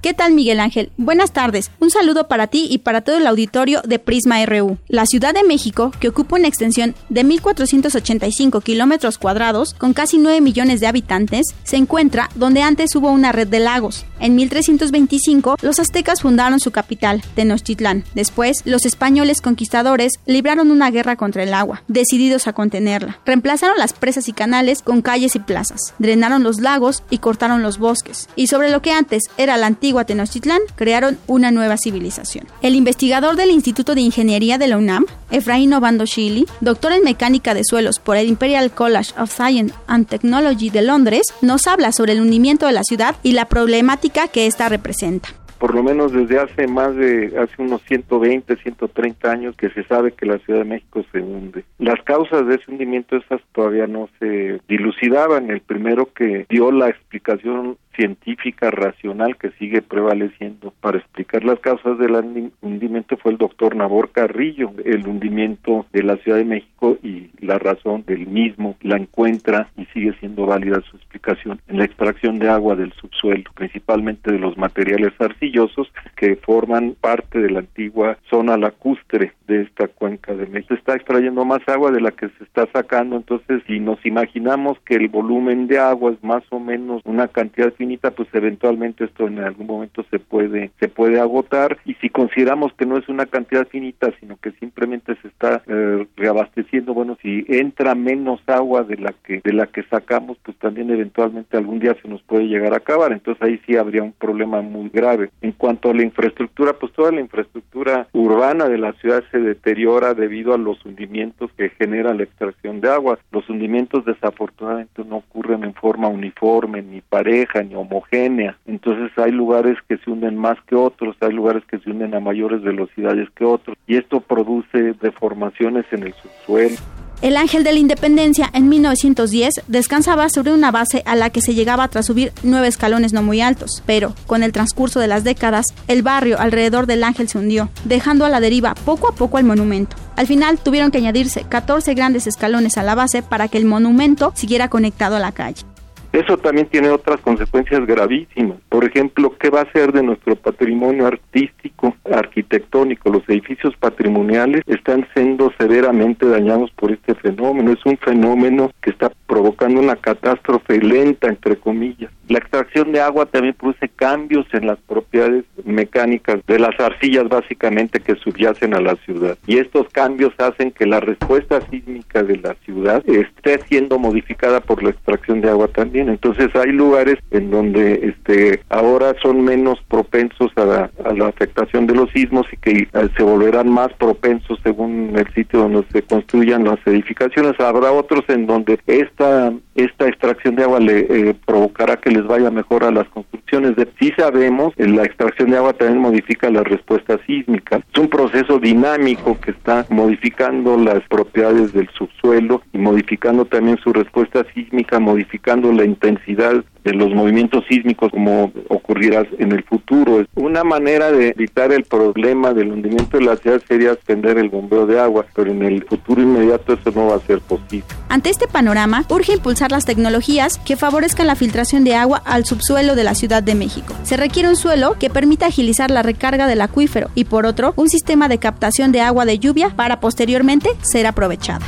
¿Qué tal Miguel Ángel? Buenas tardes. Un saludo para ti y para todo el auditorio de Prisma RU. La Ciudad de México, que ocupa una extensión de 1.485 kilómetros cuadrados con casi 9 millones de habitantes, se encuentra donde antes hubo una red de lagos. En 1325, los aztecas fundaron su capital, Tenochtitlán. Después, los españoles conquistadores libraron una guerra contra el agua, decididos a contenerla. Reemplazaron las presas y canales con calles y plazas, drenaron los lagos y cortaron los bosques. Y sobre lo que antes era la antigua Tenochtitlán crearon una nueva civilización. El investigador del Instituto de Ingeniería de la UNAM, Efraín Obando Shili, doctor en mecánica de suelos por el Imperial College of Science and Technology de Londres, nos habla sobre el hundimiento de la ciudad y la problemática que ésta representa por lo menos desde hace más de hace unos 120, 130 años que se sabe que la Ciudad de México se hunde. Las causas de ese hundimiento esas todavía no se dilucidaban. El primero que dio la explicación científica racional que sigue prevaleciendo para explicar las causas del hundimiento fue el doctor Nabor Carrillo. El hundimiento de la Ciudad de México y la razón del mismo la encuentra y sigue siendo válida su explicación en la extracción de agua del subsuelo, principalmente de los materiales arcillosos que forman parte de la antigua zona lacustre de esta cuenca de México. Se está extrayendo más agua de la que se está sacando, entonces si nos imaginamos que el volumen de agua es más o menos una cantidad pues eventualmente esto en algún momento se puede se puede agotar y si consideramos que no es una cantidad finita, sino que simplemente se está eh, reabasteciendo, bueno, si entra menos agua de la que de la que sacamos, pues también eventualmente algún día se nos puede llegar a acabar, entonces ahí sí habría un problema muy grave. En cuanto a la infraestructura, pues toda la infraestructura urbana de la ciudad se deteriora debido a los hundimientos que genera la extracción de agua. Los hundimientos desafortunadamente no ocurren en forma uniforme, ni pareja, ni homogénea. Entonces hay lugares que se hunden más que otros, hay lugares que se hunden a mayores velocidades que otros y esto produce deformaciones en el subsuelo. El Ángel de la Independencia en 1910 descansaba sobre una base a la que se llegaba tras subir nueve escalones no muy altos, pero con el transcurso de las décadas, el barrio alrededor del Ángel se hundió, dejando a la deriva poco a poco el monumento. Al final tuvieron que añadirse 14 grandes escalones a la base para que el monumento siguiera conectado a la calle. Eso también tiene otras consecuencias gravísimas. Por ejemplo, ¿qué va a ser de nuestro patrimonio artístico, arquitectónico? Los edificios patrimoniales están siendo severamente dañados por este fenómeno. Es un fenómeno que está provocando una catástrofe lenta, entre comillas. La extracción de agua también produce cambios en las propiedades mecánicas de las arcillas básicamente que subyacen a la ciudad. Y estos cambios hacen que la respuesta sísmica de la ciudad esté siendo modificada por la extracción de agua también. Entonces hay lugares en donde este ahora son menos propensos a la, a la afectación de los sismos y que eh, se volverán más propensos según el sitio donde se construyan las edificaciones. Habrá otros en donde esta esta extracción de agua le eh, provocará que les vaya mejor a las construcciones. De, sí sabemos, eh, la extracción de agua también modifica la respuesta sísmica. Es un proceso dinámico que está modificando las propiedades del subsuelo y modificando también su respuesta sísmica, modificando la intensidad los movimientos sísmicos como ocurrirá en el futuro. Una manera de evitar el problema del hundimiento de la ciudad sería extender el bombeo de agua, pero en el futuro inmediato eso no va a ser posible. Ante este panorama, urge impulsar las tecnologías que favorezcan la filtración de agua al subsuelo de la Ciudad de México. Se requiere un suelo que permita agilizar la recarga del acuífero y por otro, un sistema de captación de agua de lluvia para posteriormente ser aprovechada.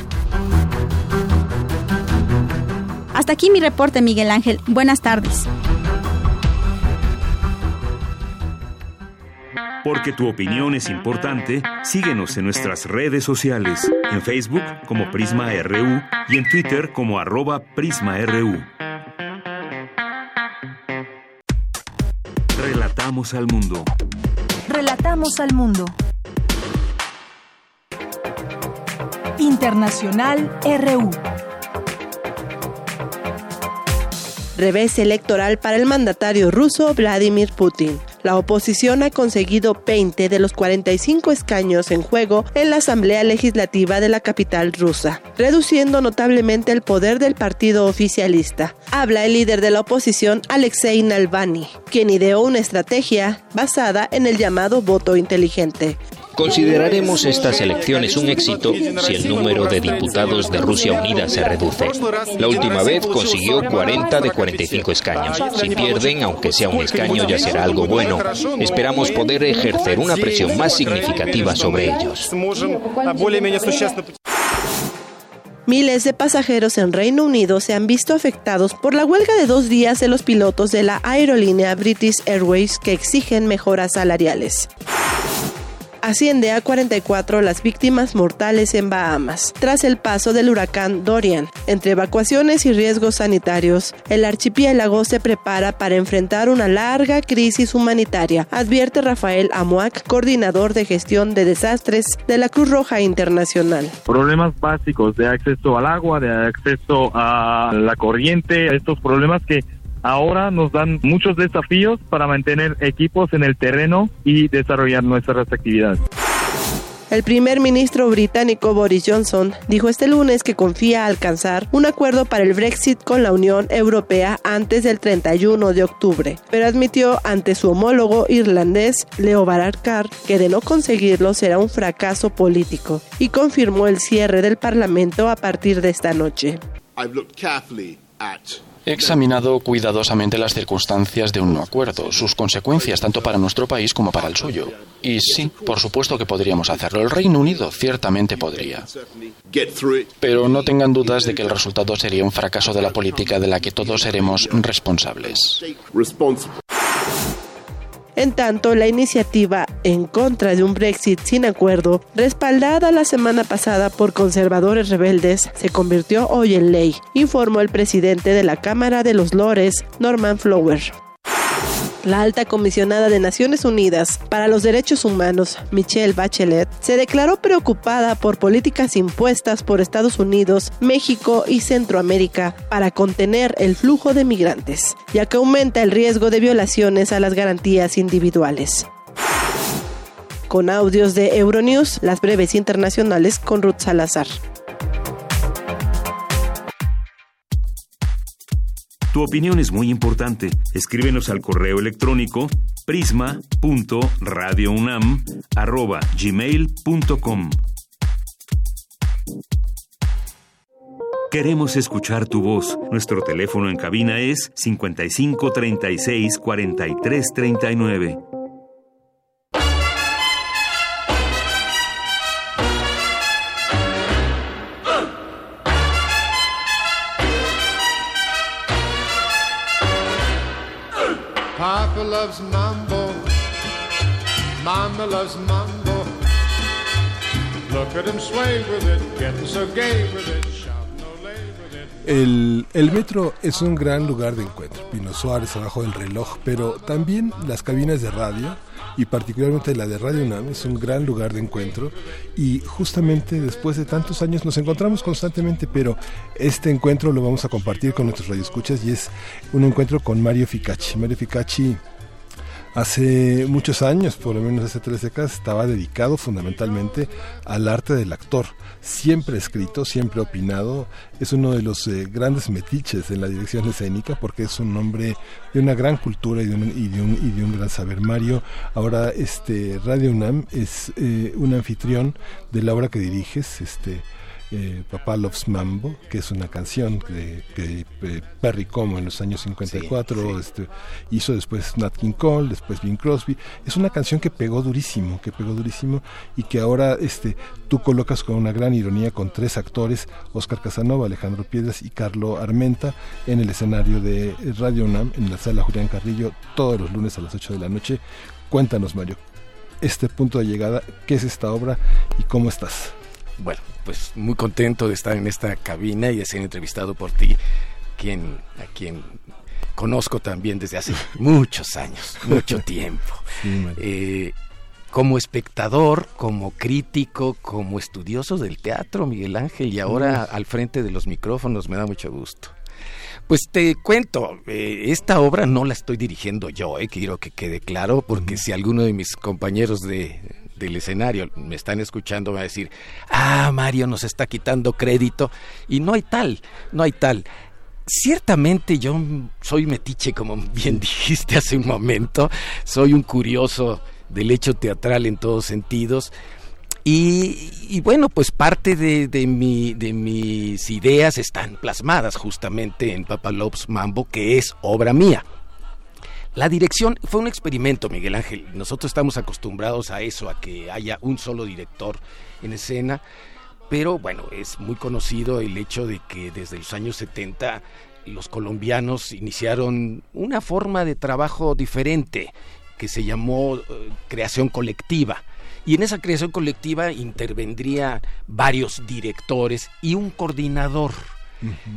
Hasta aquí mi reporte, Miguel Ángel. Buenas tardes. Porque tu opinión es importante, síguenos en nuestras redes sociales, en Facebook como Prisma RU y en Twitter como arroba PrismaRU. Relatamos al mundo. Relatamos al mundo. Internacional RU. Revés electoral para el mandatario ruso Vladimir Putin. La oposición ha conseguido 20 de los 45 escaños en juego en la Asamblea Legislativa de la capital rusa, reduciendo notablemente el poder del partido oficialista. Habla el líder de la oposición, Alexei Navalny, quien ideó una estrategia basada en el llamado voto inteligente. Consideraremos estas elecciones un éxito si el número de diputados de Rusia Unida se reduce. La última vez consiguió 40 de 45 escaños. Si pierden, aunque sea un escaño, ya será algo bueno. Esperamos poder ejercer una presión más significativa sobre ellos. Miles de pasajeros en Reino Unido se han visto afectados por la huelga de dos días de los pilotos de la aerolínea British Airways que exigen mejoras salariales asciende a 44 las víctimas mortales en Bahamas, tras el paso del huracán Dorian. Entre evacuaciones y riesgos sanitarios, el archipiélago se prepara para enfrentar una larga crisis humanitaria, advierte Rafael Amuac, coordinador de gestión de desastres de la Cruz Roja Internacional. Problemas básicos de acceso al agua, de acceso a la corriente, estos problemas que ahora nos dan muchos desafíos para mantener equipos en el terreno y desarrollar nuestras actividades. El primer ministro británico Boris Johnson dijo este lunes que confía alcanzar un acuerdo para el Brexit con la Unión Europea antes del 31 de octubre, pero admitió ante su homólogo irlandés Leo Varadkar que de no conseguirlo será un fracaso político y confirmó el cierre del Parlamento a partir de esta noche. He examinado cuidadosamente las circunstancias de un no acuerdo, sus consecuencias tanto para nuestro país como para el suyo. Y sí, por supuesto que podríamos hacerlo. El Reino Unido ciertamente podría. Pero no tengan dudas de que el resultado sería un fracaso de la política de la que todos seremos responsables. En tanto, la iniciativa en contra de un Brexit sin acuerdo, respaldada la semana pasada por conservadores rebeldes, se convirtió hoy en ley, informó el presidente de la Cámara de los Lores, Norman Flower. La alta comisionada de Naciones Unidas para los Derechos Humanos, Michelle Bachelet, se declaró preocupada por políticas impuestas por Estados Unidos, México y Centroamérica para contener el flujo de migrantes, ya que aumenta el riesgo de violaciones a las garantías individuales. Con audios de Euronews, las breves internacionales con Ruth Salazar. Tu opinión es muy importante. Escríbenos al correo electrónico prisma.radiounam@gmail.com. Queremos escuchar tu voz. Nuestro teléfono en cabina es 55 36 Loves mambo. Mama loves mambo. Look at him sway with it, getting so gay with it. El, el, metro es un gran lugar de encuentro. Pino Suárez abajo del reloj, pero también las cabinas de radio y particularmente la de Radio UNAM es un gran lugar de encuentro y justamente después de tantos años nos encontramos constantemente, pero este encuentro lo vamos a compartir con nuestros radioescuchas y es un encuentro con Mario Ficacci. Mario Ficacci Hace muchos años, por lo menos hace tres décadas, estaba dedicado fundamentalmente al arte del actor. Siempre escrito, siempre opinado. Es uno de los eh, grandes metiches en la dirección escénica porque es un hombre de una gran cultura y de un, y de un, y de un gran saber. Mario, ahora este Radio UNAM es eh, un anfitrión de la obra que diriges, este eh, Papá Loves Mambo, que es una canción de, que eh, Perry Como en los años 54 Este, hizo después Nat King Cole, después Bing Crosby. Es una canción que pegó durísimo, que pegó durísimo y que ahora este, tú colocas con una gran ironía con tres actores, Oscar Casanova, Alejandro Piedras y Carlo Armenta, en el escenario de Radio UNAM, en la sala Julián Carrillo, todos los lunes a las 8 de la noche. Cuéntanos, Mario, este punto de llegada, ¿qué es esta obra y cómo estás? Bueno, pues muy contento de estar en esta cabina y de ser entrevistado por ti, quien, a quien conozco también desde hace muchos años, mucho tiempo. Eh, como espectador, como crítico, como estudioso del teatro, Miguel Ángel, y ahora al frente de los micrófonos me da mucho gusto. Pues te cuento, eh, esta obra no la estoy dirigiendo yo, eh, quiero que quede claro, porque si alguno de mis compañeros de, del escenario me están escuchando, a decir, ah, Mario nos está quitando crédito. Y no hay tal, no hay tal. Ciertamente yo soy metiche, como bien dijiste hace un momento, soy un curioso del hecho teatral en todos sentidos. Y, bueno, pues parte de, de, mi, de mis ideas están plasmadas justamente en Papa Lopes Mambo, que es obra mía. La dirección fue un experimento, Miguel Ángel. Nosotros estamos acostumbrados a eso, a que haya un solo director en escena, pero bueno, es muy conocido el hecho de que desde los años 70 los colombianos iniciaron una forma de trabajo diferente que se llamó eh, creación colectiva. Y en esa creación colectiva intervendría varios directores y un coordinador.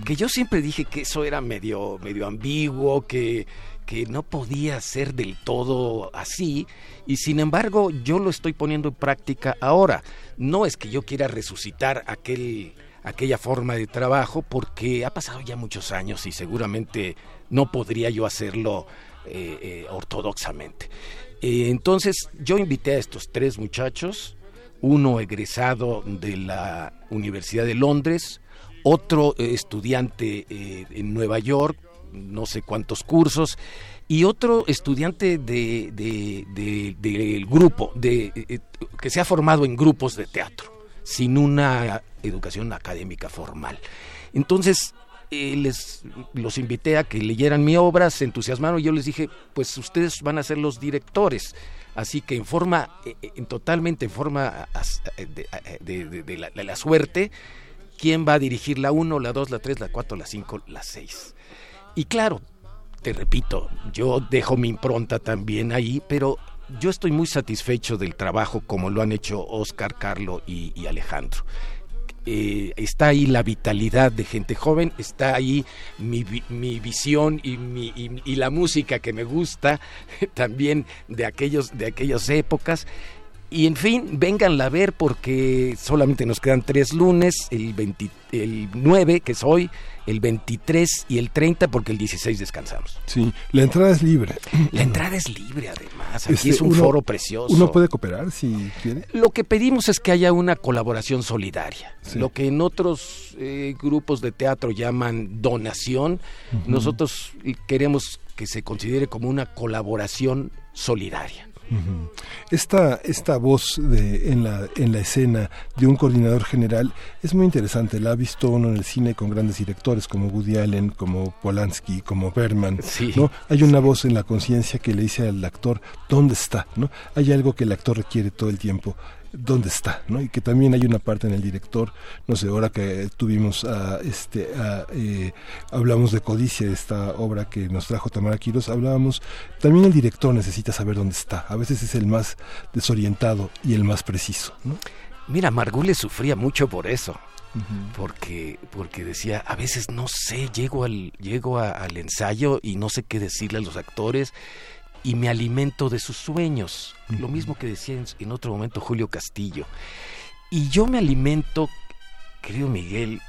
Que yo siempre dije que eso era medio, medio ambiguo, que que no podía ser del todo así y sin embargo yo lo estoy poniendo en práctica ahora. No es que yo quiera resucitar aquel aquella forma de trabajo porque ha pasado ya muchos años y seguramente no podría yo hacerlo eh, eh, ortodoxamente. Eh, entonces yo invité a estos tres muchachos, uno egresado de la Universidad de Londres, otro estudiante en Nueva York, no sé cuántos cursos, y otro estudiante de, del grupo, de, eh, que se ha formado en grupos de teatro, sin una educación académica formal. Entonces, eh, les los invité a que leyeran mi obra, se entusiasmaron y yo les dije, pues ustedes van a ser los directores. Así que en forma, eh, en totalmente en forma de, la, la, suerte, quién va a dirigir la 1, la 2, la 3, la 4, la 5, la 6. Y claro, te repito, yo dejo mi impronta también ahí, pero yo estoy muy satisfecho del trabajo como lo han hecho Oscar, Carlo y, Alejandro. eh, está ahí la vitalidad de gente joven, está ahí mi, mi visión y, mi, y, la música que me gusta también de, aquellos, de aquellas épocas. Y en fin, vénganla a ver porque solamente nos quedan tres lunes, el, 20, el 9 que es hoy, el 23 y el 30 porque el 16 descansamos. Sí, la entrada es libre. La entrada es libre además, aquí este, es un foro precioso. Uno puede cooperar si quiere. Lo que pedimos es que haya una colaboración solidaria. Lo que en otros eh, grupos de teatro llaman donación, nosotros queremos que se considere como una colaboración solidaria. Esta, esta voz de, en, la, en la escena de un coordinador general es muy interesante. La ha visto uno en el cine con grandes directores como Woody Allen, como Polanski, como Berman. ¿no? Hay una voz en la conciencia que le dice al actor dónde está. ¿no? Hay algo que el actor requiere todo el tiempo dónde está, ¿no? Y que también hay una parte en el director, no sé, ahora que tuvimos a, este, eh, hablamos de Codicia, esta obra que nos trajo Tamara Quiros, hablábamos, también el director necesita saber dónde está, a veces es el más desorientado y el más preciso, ¿no? Mira, Margules sufría mucho por eso. porque porque decía a veces no sé llego al llego al ensayo y no sé qué decirle a los actores y me alimento de sus sueños. Lo mismo que decía en, otro momento Julio Castillo. Y yo me alimento, querido Miguel,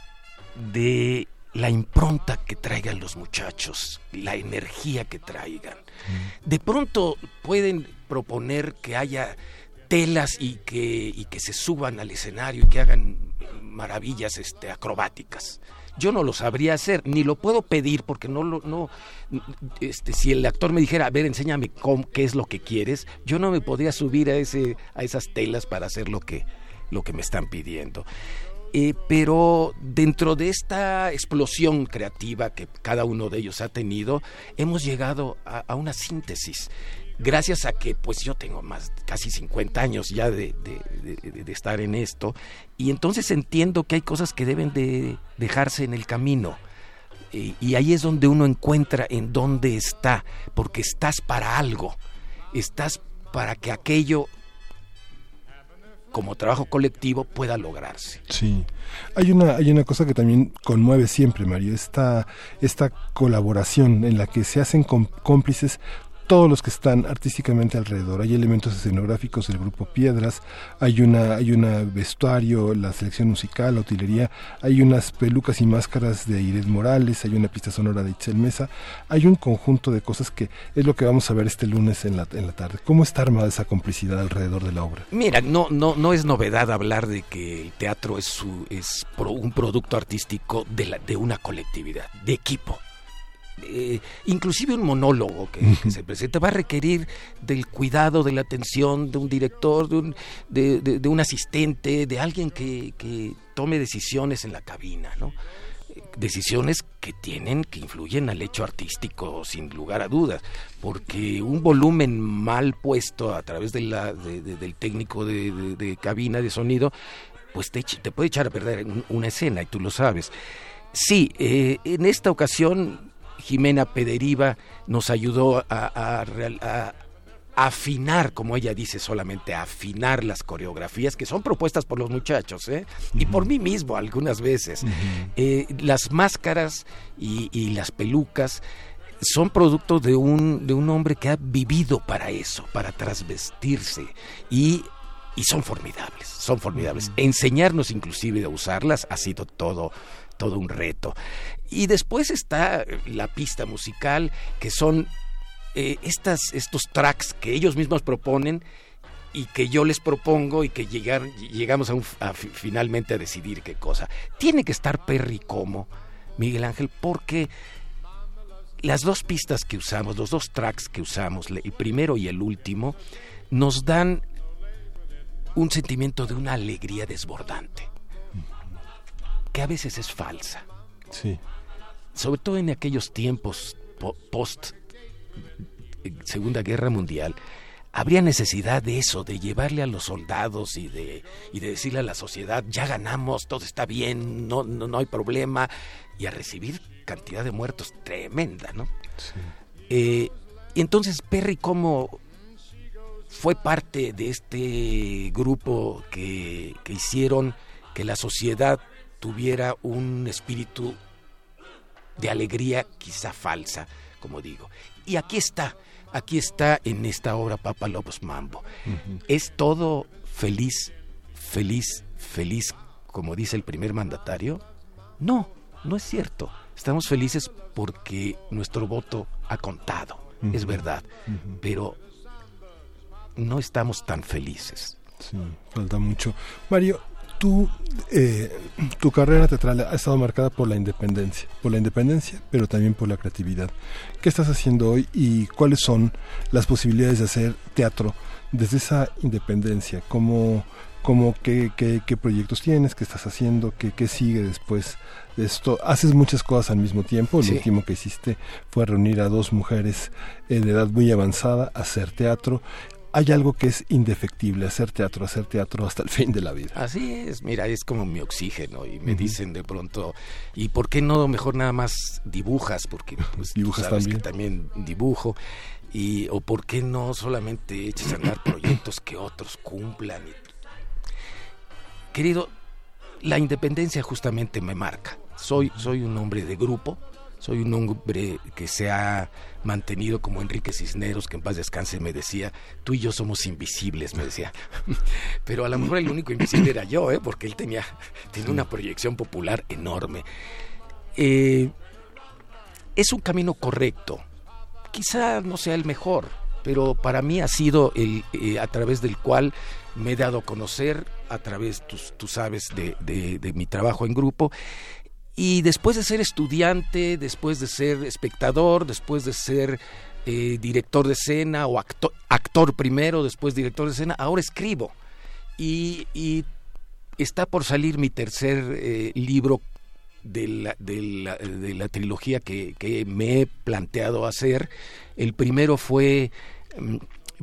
de la impronta que traigan los muchachos, la energía que traigan. De pronto pueden proponer que haya telas y que, y que se suban al escenario y que hagan maravillas este, acrobáticas yo no lo sabría hacer, ni lo puedo pedir porque no lo, no, este, si el actor me dijera, a ver, enséñame qué es lo que quieres, yo no me podría subir a ese, a esas telas para hacer lo que, lo que me están pidiendo. Eh, pero dentro de esta explosión creativa que cada uno de ellos ha tenido, hemos llegado a una síntesis gracias a que pues yo tengo más casi 50 años ya de, estar en esto y entonces entiendo que hay cosas que deben de dejarse en el camino y, y ahí es donde uno encuentra en dónde está porque estás para algo estás para que aquello como trabajo colectivo pueda lograrse. Sí. Hay una hay una cosa que también conmueve siempre, Mario, esta esta colaboración en la que se hacen cómplices todos los que están artísticamente alrededor. Hay elementos escenográficos del grupo Piedras, hay una hay una vestuario, la selección musical, la utilería, hay unas pelucas y máscaras de Ired Morales, hay una pista sonora de Itzel Mesa, hay un conjunto de cosas que es lo que vamos a ver este lunes en la, en la tarde. ¿Cómo está armada esa complicidad alrededor de la obra? Mira, no no no es novedad hablar de que el teatro es su, es un producto artístico de la, de una colectividad, de equipo. Eh, inclusive un monólogo que, se presenta va a requerir del cuidado, de la atención de un director, de un, de, un asistente, de alguien que, tome decisiones en la cabina, ¿no? decisiones que tienen, que influyen al hecho artístico, sin lugar a dudas, porque un volumen mal puesto a través de la, del técnico de, cabina de sonido, pues te, te, puede echar a perder una escena, y tú lo sabes. Sí, eh, en esta ocasión Jimena Pederiva nos ayudó a, afinar, como ella dice, solamente afinar las coreografías que son propuestas por los muchachos, ¿eh? y por mí mismo algunas veces. Eh, las máscaras y, las pelucas son producto de un, de un hombre que ha vivido para eso, para trasvestirse y y son formidables, son formidables. Enseñarnos inclusive a usarlas ha sido todo todo un reto. Y después está la pista musical, que son eh, estas, estos tracks que ellos mismos proponen y que yo les propongo y que llegar, llegamos a, finalmente a decidir qué cosa. Tiene que estar Perry como Miguel Ángel porque las dos pistas que usamos, los dos tracks que usamos, el primero y el último, nos dan un sentimiento de una alegría desbordante que a veces es falsa. Sí. Sobre todo en aquellos tiempos post eh, Segunda Guerra Mundial, habría necesidad de eso, de llevarle a los soldados y de, y de decirle a la sociedad, ya ganamos, todo está bien, no, no, hay problema, y a recibir cantidad de muertos tremenda, ¿no? Sí. Eh, y entonces Perry como fue parte de este grupo que, que hicieron que la sociedad tuviera un espíritu de alegría quizá falsa, como digo. Y aquí está, aquí está en esta obra Papa Lobos Mambo. Es todo feliz, feliz, feliz, como dice el primer mandatario. No, no es cierto. Estamos felices porque nuestro voto ha contado, es verdad, pero no estamos tan felices. Sí, falta mucho. Mario, tú, eh, tu carrera teatral ha estado marcada por la independencia, por la independencia, pero también por la creatividad. ¿Qué estás haciendo hoy y cuáles son las posibilidades de hacer teatro desde esa independencia? ¿Cómo, cómo qué, qué, qué proyectos tienes? ¿Qué estás haciendo? ¿Qué, qué sigue después de esto? Haces muchas cosas al mismo tiempo. Lo Sí. último que hiciste fue reunir a dos mujeres eh, de edad muy avanzada, hacer teatro. Hay algo que es indefectible, hacer teatro, hacer teatro hasta el fin de la vida. Así es, mira, es como mi oxígeno y me dicen de pronto, ¿y por qué no mejor nada más dibujas? Porque pues, tú Dibujas sabes también. que también dibujo. Y, o por qué no solamente eches a andar proyectos que otros cumplan. Querido, la independencia justamente me marca. Soy, soy un hombre de grupo, soy un hombre que se ha mantenido como Enrique Cisneros, que en paz descanse me decía, tú y yo somos invisibles, me decía. Pero a lo mejor el único invisible era yo, ¿eh? porque él tenía, tenía una proyección popular enorme. Eh, es un camino correcto. Quizá no sea el mejor, pero para mí ha sido el eh, a través del cual me he dado a conocer, a través, tú, sabes, de- de mi trabajo en grupo. Y después de ser estudiante, después de ser espectador, después de ser eh, director de escena o actor, actor primero, después director de escena, ahora escribo. Y, y está por salir mi tercer eh, libro de la, de la- de la trilogía que, que me he planteado hacer. El primero fue mm,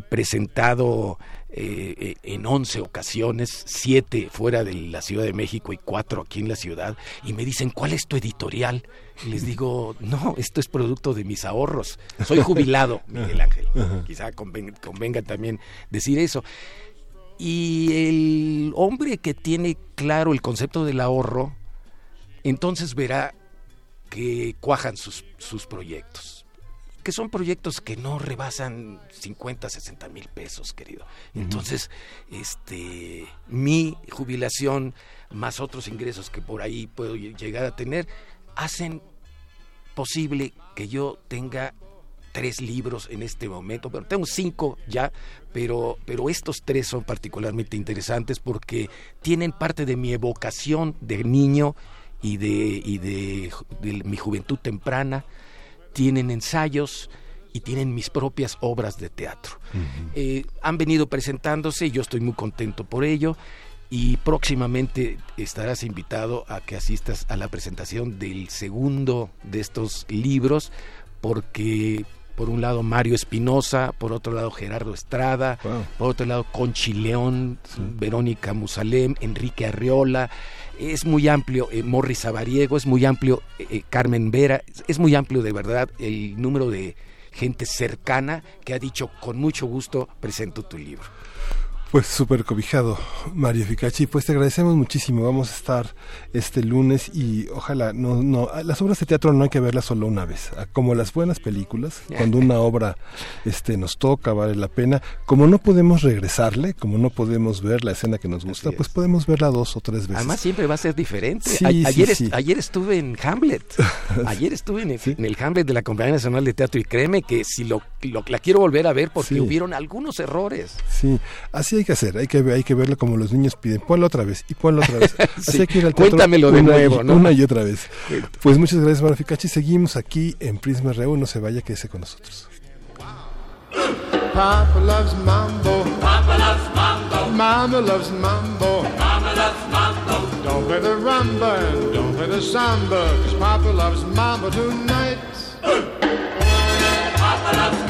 presentado eh, eh, en 11 ocasiones, siete fuera de la Ciudad de México y cuatro aquí en la ciudad, y me dicen, ¿cuál es tu editorial? Y les digo, no, esto es producto de mis ahorros. Soy jubilado, Miguel Ángel. Quizá conven- convenga también decir eso. Y el hombre que tiene claro el concepto del ahorro, entonces verá que cuajan sus, sus proyectos. Que son proyectos que no rebasan 50, 60 mil pesos, querido. Entonces, este, mi jubilación más otros ingresos que por ahí puedo lle- llegar a tener, hacen posible que yo tenga tres libros en este momento. Bueno, tengo cinco ya, pero, pero estos tres son particularmente interesantes porque tienen parte de mi evocación de niño y de, y de mi juventud temprana. Tienen ensayos y tienen mis propias obras de teatro. Eh, han venido presentándose y yo estoy muy contento por ello. Y próximamente estarás invitado a que asistas a la presentación del segundo de estos libros, porque por un lado Mario Espinosa, por otro lado Gerardo Estrada, por otro lado Conchi León, Verónica Musalem, Enrique Arriola, es muy amplio, eh, Morris Avariego, es muy amplio, eh, eh, Carmen Vera, es muy amplio de verdad el número de gente cercana que ha dicho con mucho gusto presento tu libro. Pues súper cobijado, Mario Ficachi. Pues te agradecemos muchísimo. Vamos a estar este lunes y ojalá no, no, las obras de teatro no hay que verlas solo una vez. Ah, Como las buenas películas, cuando una obra este nos toca, vale la pena. Como no podemos regresarle, como no podemos ver la escena que nos gusta, pues podemos verla dos o tres veces. Además siempre va a ser diferente. Sí, A- sí, ayer, est- ayer estuve en Hamlet. Ayer estuve en el, en el Hamlet de la Compañía Nacional de Teatro y créeme que si lo, lo- la quiero volver a ver porque hubieron algunos errores. Sí, así hay que hacer, hay que, hay que verlo como los niños piden, ponlo otra vez y ponlo otra vez. Así Sí, hay que ir al teatro cuéntamelo de una y- nuevo, ¿no? Una y otra vez. Pues muchas gracias, Mario Ficachi. Seguimos aquí en Prisma RU, no se vaya, quédese con nosotros. Papa loves mambo. Papa loves mambo. Mama loves mambo. Mama loves mambo. Don't play the rumba and don't play the samba, cause Papa loves mambo tonight. Papa loves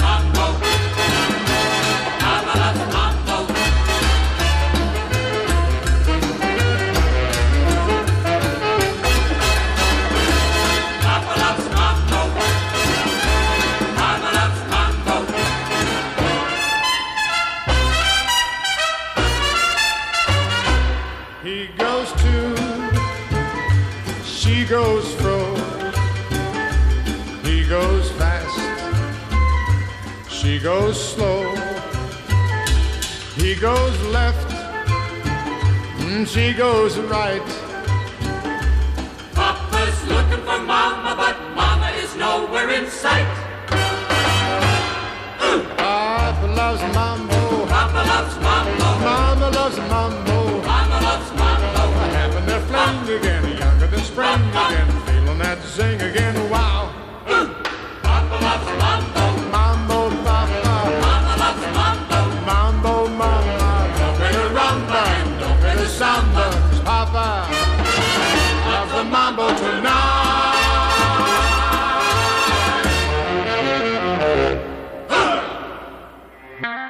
goes fro, he goes fast. She goes slow, he goes left, and she goes right. Papa's looking for Mama, but Mama is nowhere in sight. Papa loves mambo. Papa loves mambo. to sing again.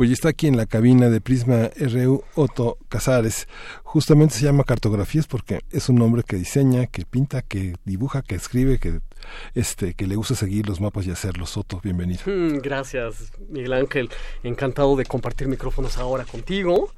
Pues ya está aquí en la cabina de Prisma RU Otto Casares. Justamente se llama Cartografías porque es un hombre que diseña, que pinta, que dibuja, que escribe, que este que le gusta seguir los mapas y hacerlos. Otto, bienvenido. Mm, Gracias, Miguel Ángel. Encantado de compartir micrófonos ahora contigo.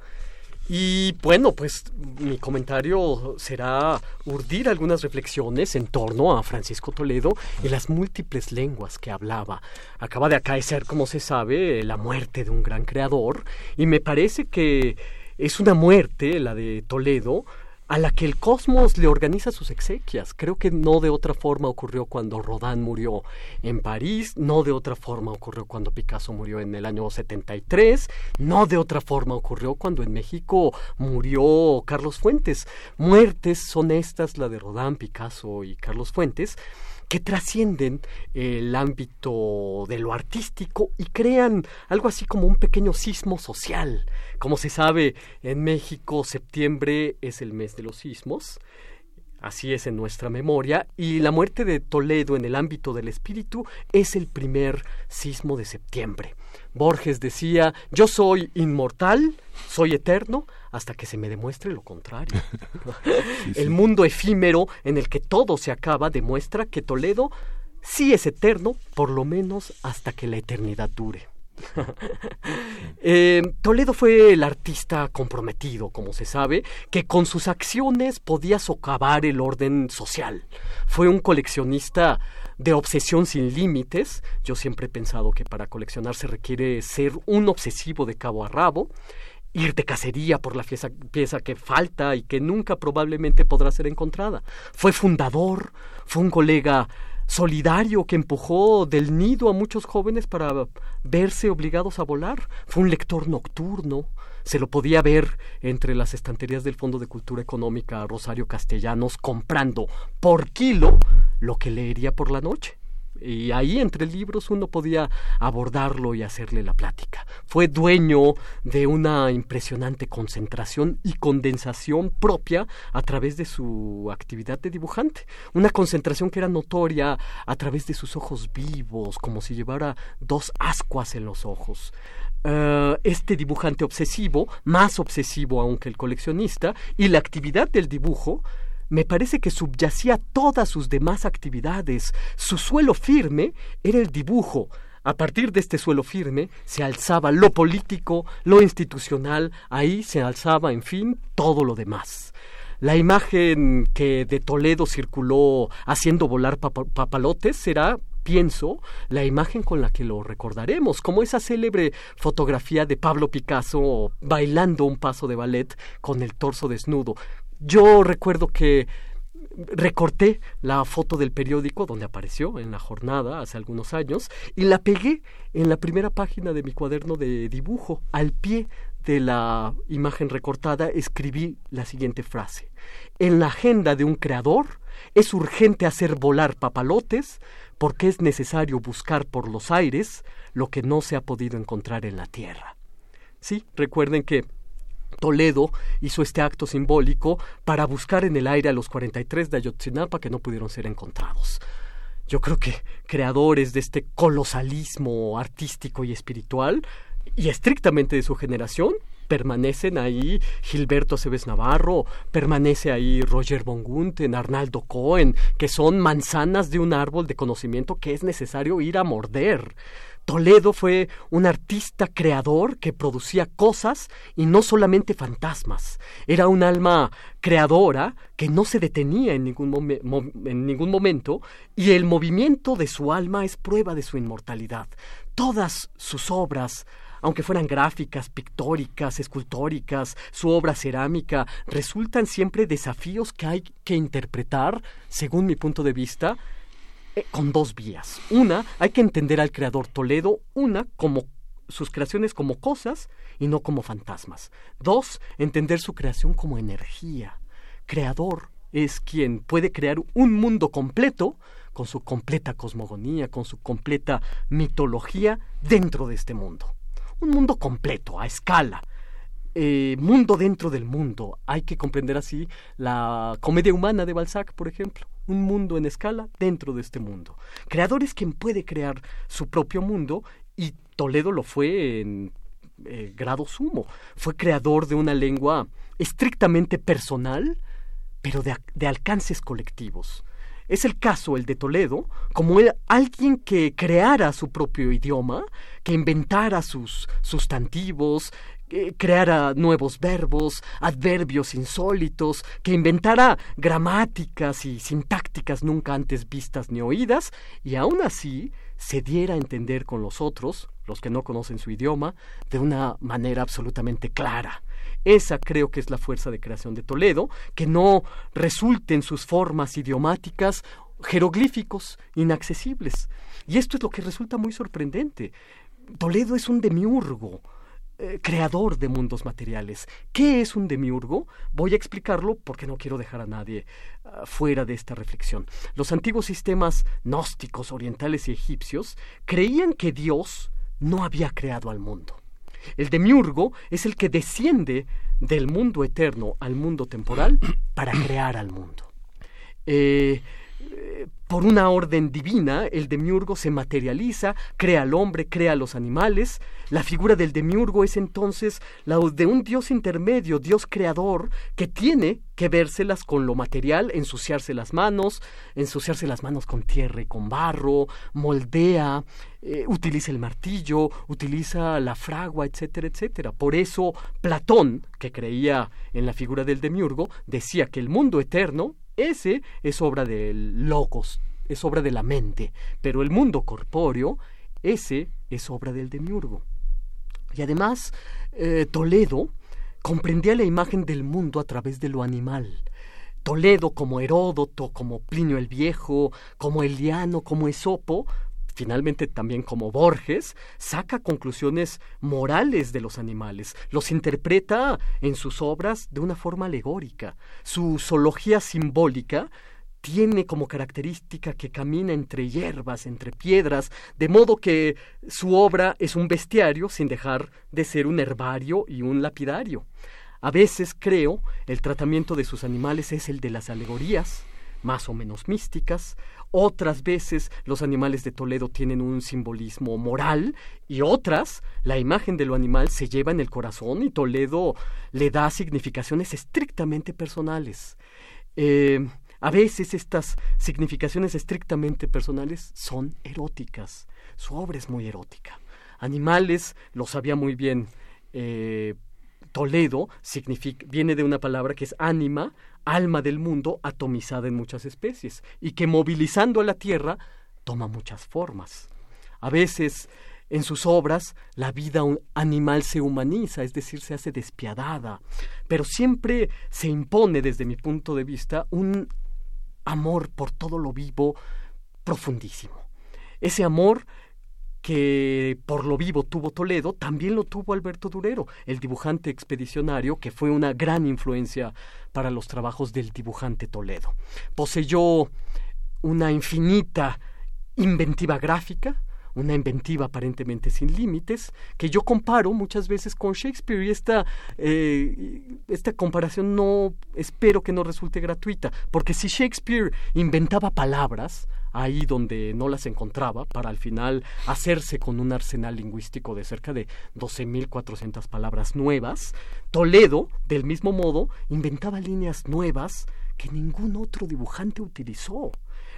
Y bueno, pues mi comentario será urdir algunas reflexiones en torno a Francisco Toledo y las múltiples lenguas que hablaba. Acaba de acaecer, como se sabe, la muerte de un gran creador y me parece que es una muerte, la de Toledo, a la que el cosmos le organiza sus exequias. Creo que no de otra forma ocurrió cuando Rodin murió en París, no de otra forma ocurrió cuando Picasso murió en el año 73, no de otra forma ocurrió cuando en México murió Carlos Fuentes. Muertes son estas, la de Rodin, Picasso y Carlos Fuentes, que trascienden el ámbito de lo artístico y crean algo así como un pequeño sismo social. Como se sabe, en México septiembre es el mes de los sismos, así es en nuestra memoria, y la muerte de Toledo en el ámbito del espíritu es el primer sismo de septiembre. Borges decía, yo soy inmortal, soy eterno, hasta que se me demuestre lo contrario. El mundo efímero en el que todo se acaba demuestra que Toledo sí es eterno, por lo menos hasta que la eternidad dure. Eh, Toledo fue el artista comprometido, como se sabe, que con sus acciones podía socavar el orden social. Fue un coleccionista de obsesión sin límites. Yo siempre he pensado que para coleccionar se requiere ser un obsesivo de cabo a rabo ir de cacería por la pieza, pieza, que falta y que nunca probablemente podrá ser encontrada. Fue fundador, fue un colega solidario que empujó del nido a muchos jóvenes para verse obligados a volar. Fue un lector nocturno. Se lo podía ver entre las estanterías del Fondo de Cultura Económica Rosario Castellanos comprando por kilo lo que leería por la noche y ahí entre libros uno podía abordarlo y hacerle la plática. Fue dueño de una impresionante concentración y condensación propia a través de su actividad de dibujante, una concentración que era notoria a través de sus ojos vivos, como si llevara dos ascuas en los ojos. Uh, este dibujante obsesivo, más obsesivo aún que el coleccionista, y la actividad del dibujo me parece que subyacía todas sus demás actividades. Su suelo firme era el dibujo. A partir de este suelo firme se alzaba lo político, lo institucional, ahí se alzaba, en fin, todo lo demás. La imagen que de Toledo circuló haciendo volar pap papalotes será pienso, la imagen con la que lo recordaremos, como esa célebre fotografía de Pablo Picasso bailando un paso de ballet con el torso desnudo, yo recuerdo que recorté la foto del periódico donde apareció en la jornada hace algunos años y la pegué en la primera página de mi cuaderno de dibujo. Al pie de la imagen recortada escribí la siguiente frase. En la agenda de un creador es urgente hacer volar papalotes porque es necesario buscar por los aires lo que no se ha podido encontrar en la tierra. Sí, recuerden que Toledo hizo este acto simbólico para buscar en el aire a los 43 de Ayotzinapa que no pudieron ser encontrados. Yo creo que creadores de este colosalismo artístico y espiritual, y estrictamente de su generación, permanecen ahí Gilberto Aceves Navarro, permanece ahí Roger von Gunthen, Arnaldo Cohen, que son manzanas de un árbol de conocimiento que es necesario ir a morder. Toledo fue un artista creador que producía cosas y no solamente fantasmas. Era un alma creadora que no se detenía en ningún, en ningún momento y el movimiento de su alma es prueba de su inmortalidad. Todas sus obras aunque fueran gráficas, pictóricas, escultóricas, su obra cerámica, resultan siempre desafíos que hay que interpretar, según mi punto de vista, con dos vías. Una, hay que entender al creador Toledo, una, como sus creaciones como cosas y no como fantasmas. Dos, entender su creación como energía. Creador es quien puede crear un mundo completo con su completa cosmogonía, con su completa mitología dentro de este mundo. Un mundo completo, a escala, eh, mundo dentro del mundo. Hay que comprender así la comedia humana de Balzac, por ejemplo. Un mundo en escala dentro de este mundo. Creador es quien puede crear su propio mundo y Toledo lo fue en eh, grado sumo. Fue creador de una lengua estrictamente personal, pero de, de alcances colectivos. Es el caso el de Toledo, como alguien que creara su propio idioma, que inventara sus sustantivos, creara nuevos verbos, adverbios insólitos, que inventara gramáticas y sintácticas nunca antes vistas ni oídas, y aún así se diera a entender con los otros, los que no conocen su idioma, de una manera absolutamente clara. Esa creo que es la fuerza de creación de Toledo, que no resulten sus formas idiomáticas jeroglíficos inaccesibles. Y esto es lo que resulta muy sorprendente. Toledo es un demiurgo, eh, creador de mundos materiales. ¿Qué es un demiurgo? Voy a explicarlo porque no quiero dejar a nadie ah, fuera de esta reflexión. Los antiguos sistemas gnósticos orientales y egipcios creían que Dios no había creado al mundo. El demiurgo es el que desciende del mundo eterno al mundo temporal para crear al mundo. Eh, por una orden divina, el demiurgo se materializa, crea al hombre, crea a los animales. La figura del demiurgo es entonces la de un dios intermedio, dios creador, que tiene que vérselas con lo material, ensuciarse las manos, ensuciarse las manos con tierra y con barro, moldea, eh, utiliza el martillo, utiliza la fragua, etcétera, etcétera. Por eso Platón, que creía en la figura del demiurgo, decía que el mundo eterno, ese es obra del logos, es obra de la mente, pero el mundo corpóreo, ese es obra del demiurgo. Y además, eh, Toledo comprendía la imagen del mundo a través de lo animal. Toledo, como Heródoto, como Plinio el Viejo, como Eliano, como Esopo, finalmente también como Borges, saca conclusiones morales de los animales, los interpreta en sus obras de una forma alegórica. Su zoología simbólica tiene como característica que camina entre hierbas, entre piedras, de modo que su obra es un bestiario sin dejar de ser un herbario y un lapidario. A veces, creo, el tratamiento de sus animales es el de las alegorías, más o menos místicas, otras veces los animales de Toledo tienen un simbolismo moral y otras la imagen de lo animal se lleva en el corazón y Toledo le da significaciones estrictamente personales. Eh, a veces estas significaciones estrictamente personales son eróticas. Su obra es muy erótica. Animales, lo sabía muy bien eh, Toledo, viene de una palabra que es ánima, alma del mundo atomizada en muchas especies y que movilizando a la Tierra toma muchas formas. A veces en sus obras la vida animal se humaniza, es decir, se hace despiadada, pero siempre se impone desde mi punto de vista un amor por todo lo vivo profundísimo. Ese amor que por lo vivo tuvo Toledo, también lo tuvo Alberto Durero, el dibujante expedicionario, que fue una gran influencia para los trabajos del dibujante Toledo. Poseyó una infinita inventiva gráfica, una inventiva aparentemente sin límites, que yo comparo muchas veces con Shakespeare y esta, eh, esta comparación no espero que no resulte gratuita, porque si Shakespeare inventaba palabras, ahí donde no las encontraba, para al final hacerse con un arsenal lingüístico de cerca de 12.400 palabras nuevas, Toledo, del mismo modo, inventaba líneas nuevas que ningún otro dibujante utilizó.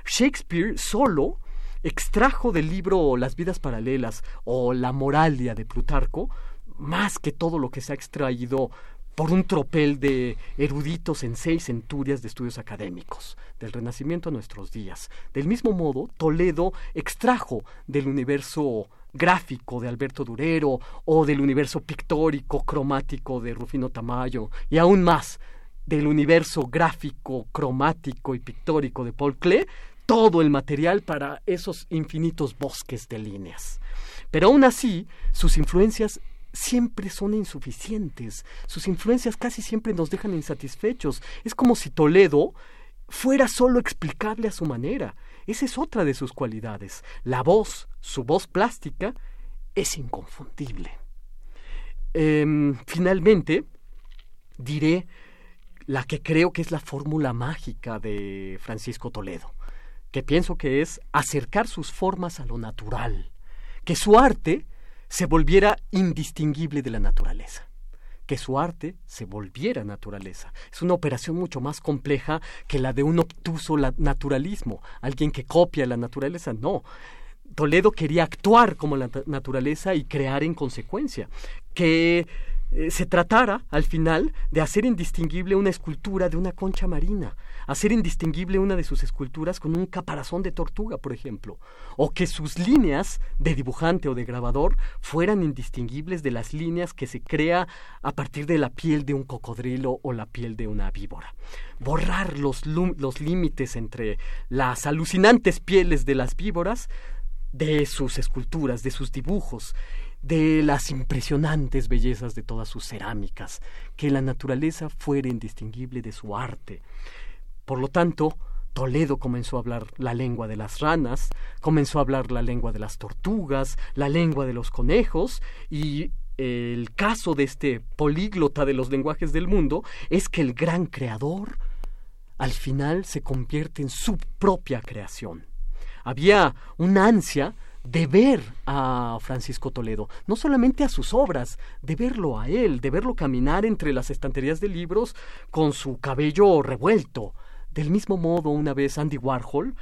Shakespeare solo extrajo del libro Las vidas paralelas o La moralia de Plutarco más que todo lo que se ha extraído por un tropel de eruditos en seis centurias de estudios académicos, del Renacimiento a nuestros días. Del mismo modo, Toledo extrajo del universo gráfico de Alberto Durero o del universo pictórico cromático de Rufino Tamayo y aún más del universo gráfico, cromático y pictórico de Paul Klee, todo el material para esos infinitos bosques de líneas. Pero aún así, sus influencias siempre son insuficientes, sus influencias casi siempre nos dejan insatisfechos. Es como si Toledo fuera solo explicable a su manera. Esa es otra de sus cualidades. La voz, su voz plástica, es inconfundible. Em, finalmente, diré la que creo que es la fórmula mágica de Francisco Toledo que pienso que es acercar sus formas a lo natural, que su arte se volviera indistinguible de la naturaleza que su arte se volviera naturaleza. Es una operación mucho más compleja que la de un obtuso naturalismo, alguien que copia la naturaleza. No. Toledo quería actuar como la naturaleza y crear en consecuencia. Que eh, se tratara, al final, de hacer indistinguible una escultura de una concha marina, hacer indistinguible una de sus esculturas con un caparazón de tortuga, por ejemplo, o que sus líneas de dibujante o de grabador fueran indistinguibles de las líneas que se crea a partir de la piel de un cocodrilo o la piel de una víbora. Borrar los, los límites entre las alucinantes pieles de las víboras de sus esculturas, de sus dibujos, de las impresionantes bellezas de todas sus cerámicas, que la naturaleza fuera indistinguible de su arte. Por lo tanto, Toledo comenzó a hablar la lengua de las ranas, comenzó a hablar la lengua de las tortugas, la lengua de los conejos, y el caso de este políglota de los lenguajes del mundo es que el gran creador al final se convierte en su propia creación. Había una ansia de ver a Francisco Toledo, no solamente a sus obras, de verlo a él, de verlo caminar entre las estanterías de libros con su cabello revuelto. Del mismo modo, una vez Andy Warhol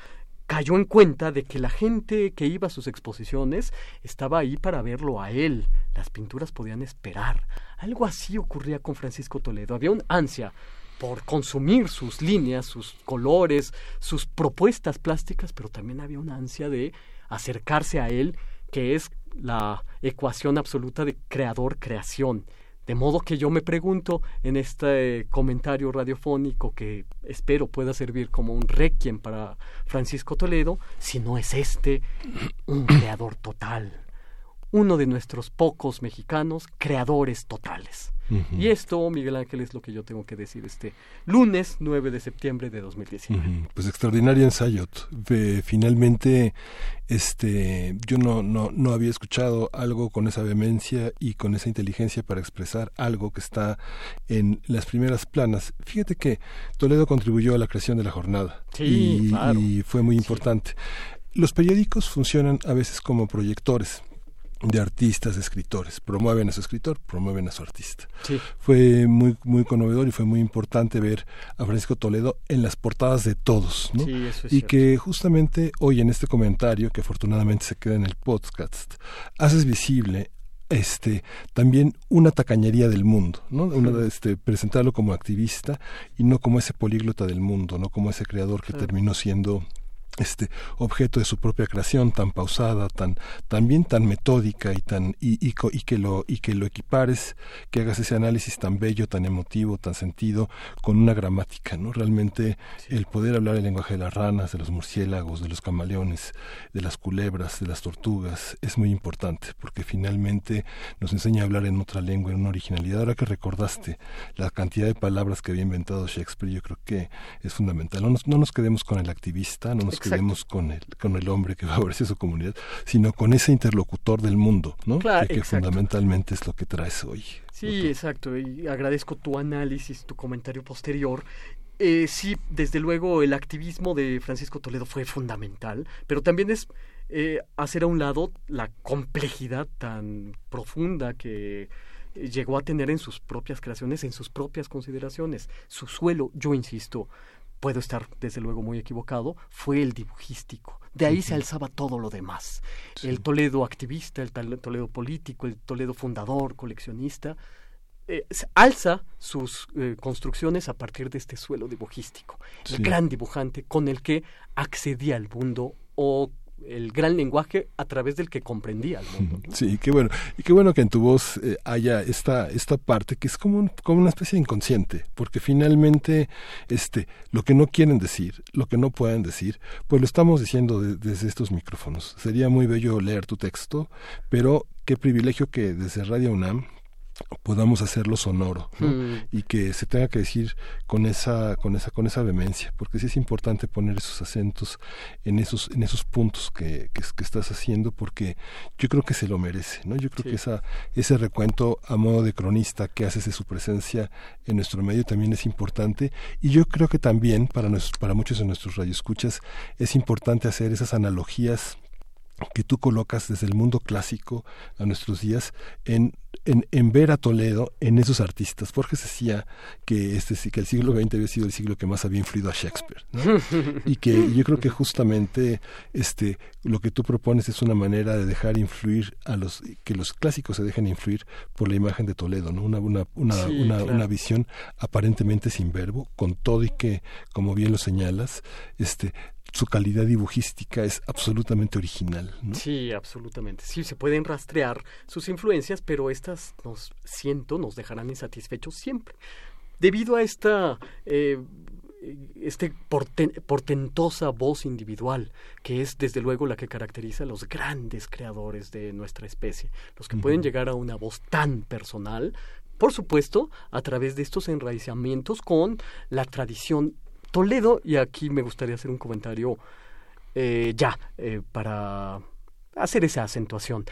cayó en cuenta de que la gente que iba a sus exposiciones estaba ahí para verlo a él. Las pinturas podían esperar. Algo así ocurría con Francisco Toledo. Había un ansia por consumir sus líneas, sus colores, sus propuestas plásticas, pero también había una ansia de acercarse a él, que es la ecuación absoluta de creador-creación. De modo que yo me pregunto en este comentario radiofónico que espero pueda servir como un requiem para Francisco Toledo, si no es este un creador total, uno de nuestros pocos mexicanos creadores totales. Y esto, Miguel Ángel, es lo que yo tengo que decir este lunes 9 de septiembre de 2019. Pues extraordinario ensayo. finalmente, este, yo no, no, no había escuchado algo con esa vehemencia y con esa inteligencia para expresar algo que está en las primeras planas. Fíjate que Toledo contribuyó a la creación de la jornada y, y, fue muy importante. Los periódicos funcionan a veces como proyectores de artistas, escritores. Promueven a su escritor, promueven a su artista. Fue muy, muy conmovedor y fue muy importante ver a Francisco Toledo en las portadas de todos. ¿no? y que justamente hoy en este comentario, que afortunadamente se queda en el podcast, haces visible este también una tacañería del mundo, ¿no? este, presentarlo como activista y no como ese políglota del mundo, no como ese creador que terminó siendo este objeto de su propia creación tan pausada tan también tan metódica y tan y, y, que lo y que lo equipares que hagas ese análisis tan bello tan emotivo tan sentido con una gramática no realmente el poder hablar el lenguaje de las ranas de los murciélagos de los camaleones de las culebras de las tortugas es muy importante porque finalmente nos enseña a hablar en otra lengua en una originalidad. Ahora que recordaste la cantidad de palabras que había inventado Shakespeare yo creo que es fundamental. No nos, no nos quedemos con el activista no nos quedemos con el, con el hombre que favorece su comunidad, sino con ese interlocutor del mundo, ¿no? que, fundamentalmente es lo que traes hoy. Sí, exacto. Y agradezco tu análisis, tu comentario posterior. Eh, sí, desde luego el activismo de Francisco Toledo fue fundamental, pero también es eh, hacer a un lado la complejidad tan profunda que eh, llegó a tener en sus propias creaciones, en sus propias consideraciones. Su suelo, yo insisto, puedo estar desde luego muy equivocado, fue el dibujístico. De ahí se alzaba todo lo demás. El Toledo activista, el Toledo político, el Toledo fundador, coleccionista, eh, alza sus eh, construcciones a partir de este suelo dibujístico. El gran dibujante con el que accedía al mundo o el gran lenguaje a través del que comprendía el mundo. Sí, qué bueno. Y qué bueno que en tu voz eh, haya esta, esta parte que es como, como una especie de inconsciente, porque finalmente este, lo que no quieren decir, lo que no pueden decir, pues lo estamos diciendo desde estos micrófonos. Sería muy bello leer tu texto, pero qué privilegio que desde Radio UNAM podamos hacerlo sonoro mm. y que se tenga que decir con esa con esa con esa vehemencia porque sí es importante poner esos acentos en esos en esos puntos que, que, estás haciendo porque yo creo que se lo merece no yo creo que esa ese recuento a modo de cronista que haces de su presencia en nuestro medio también es importante. Y yo creo que también para para muchos de nuestros radioescuchas es importante hacer esas analogías que tú colocas desde el mundo clásico a nuestros días en, en, en, ver a Toledo en esos artistas. Borges decía que, este, que el siglo XX había sido el siglo que más había influido a Shakespeare. y que yo creo que justamente este, lo que tú propones es una manera de dejar influir a los, que los clásicos se dejen influir por la imagen de Toledo, ¿no? una, una, una, una, una visión aparentemente sin verbo, con todo y que, como bien lo señalas, este, su calidad dibujística es absolutamente original. Sí, absolutamente. Sí, se pueden rastrear sus influencias, pero estas, nos siento, nos dejarán insatisfechos siempre. Debido a esta eh, este portentosa voz individual, que es desde luego la que caracteriza a los grandes creadores de nuestra especie, los que pueden llegar a una voz tan personal, por supuesto, a través de estos enraizamientos con la tradición Toledo, y aquí me gustaría hacer un comentario eh, ya, eh, para hacer esa acentuación.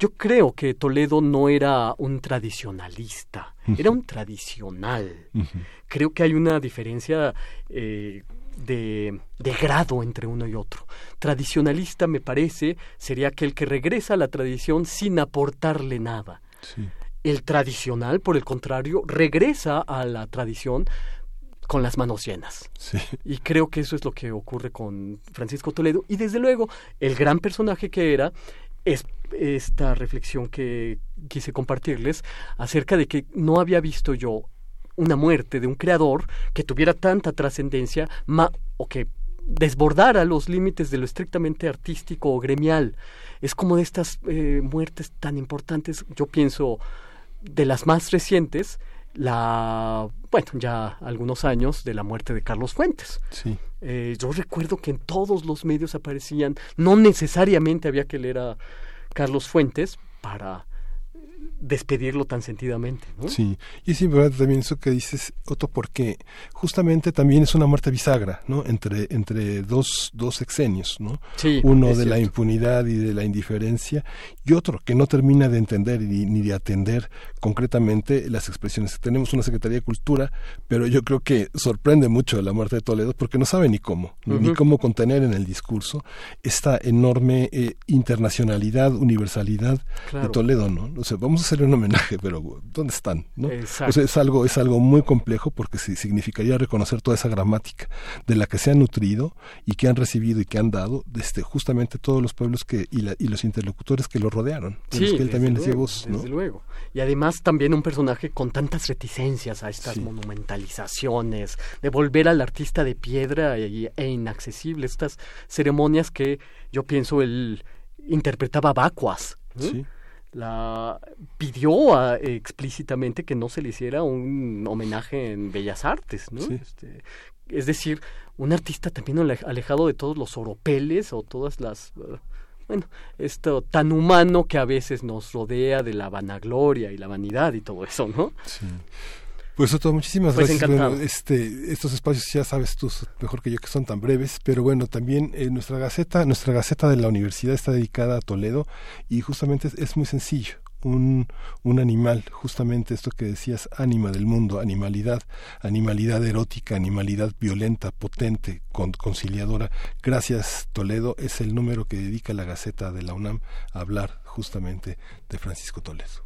Yo creo que Toledo no era un tradicionalista, era un tradicional. Creo que hay una diferencia eh, de, de, grado entre uno y otro. Tradicionalista, me parece, sería aquel que regresa a la tradición sin aportarle nada. El tradicional, por el contrario, regresa a la tradición con las manos llenas. Y creo que eso es lo que ocurre con Francisco Toledo. Y desde luego, el gran personaje que era es esta reflexión que quise compartirles acerca de que no había visto yo una muerte de un creador que tuviera tanta trascendencia o que desbordara los límites de lo estrictamente artístico o gremial. Es como de estas eh, muertes tan importantes, yo pienso, de las más recientes, la, bueno, ya algunos años de la muerte de Carlos Fuentes. Sí. Eh, yo recuerdo que en todos los medios aparecían, no necesariamente había que leer a Carlos Fuentes para despedirlo tan sentidamente. ¿no? Sí, y es importante también eso que dices, Otto, porque justamente también es una muerte bisagra, ¿no? Entre, entre dos, dos sexenios, ¿no? Sí, Uno de la impunidad y de la indiferencia, y otro que no termina de entender ni, ni de atender concretamente las expresiones. Tenemos una Secretaría de Cultura, pero yo creo que sorprende mucho la muerte de Toledo porque no sabe ni cómo, ni cómo contener en el discurso esta enorme eh, internacionalidad, universalidad de Toledo, ¿no? O sea, vamos a hacerle un homenaje, pero ¿dónde están? ¿no? O sea, es algo, es algo muy complejo porque significaría reconocer toda esa gramática de la que se han nutrido y que han recibido y que han dado desde justamente todos los pueblos que y, y los interlocutores que lo rodearon, sí, que él también luego, voz, Desde luego. Y además también un personaje con tantas reticencias a estas monumentalizaciones, de volver al artista de piedra e, e inaccesible, estas ceremonias que yo pienso él interpretaba vacuas. Sí la pidió explícitamente que no se le hiciera un homenaje en Bellas Artes, ¿no? Este, es decir, un artista también alejado de todos los oropeles o todas las uh, bueno, esto tan humano que a veces nos rodea de la vanagloria y la vanidad y todo eso, ¿no? Sí. Pues Otto, muchísimas Pues gracias. encantado. Bueno, este, estos espacios ya sabes tú mejor que yo que son tan breves, pero bueno, también eh, nuestra gaceta, nuestra gaceta de la universidad está dedicada a Toledo y justamente es, es muy sencillo. Un, un animal, justamente esto que decías, ánima del mundo, animalidad, animalidad erótica, animalidad violenta, potente, con, conciliadora. Gracias, Toledo, es el número que dedica la Gaceta de la UNAM a hablar justamente de Francisco Toledo.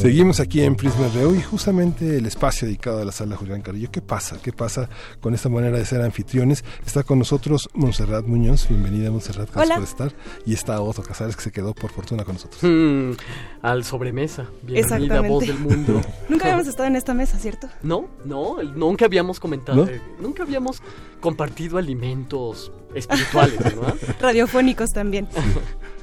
Seguimos aquí en Prisma RU y justamente el espacio dedicado a la sala Julián Carrillo. ¿Qué pasa? ¿Qué pasa con esta manera de ser anfitriones? Está con nosotros Montserrat Muñoz. Bienvenida, Montserrat. Gracias por estar. Y está Otto Casares, que se quedó por fortuna con nosotros. Mm, al sobremesa. Bienvenida, Exactamente. voz del mundo. Nunca habíamos estado en esta mesa, ¿cierto? No, no, nunca habíamos comentado, ¿No? eh, nunca habíamos compartido alimentos espirituales, ¿verdad? Radiofónicos también.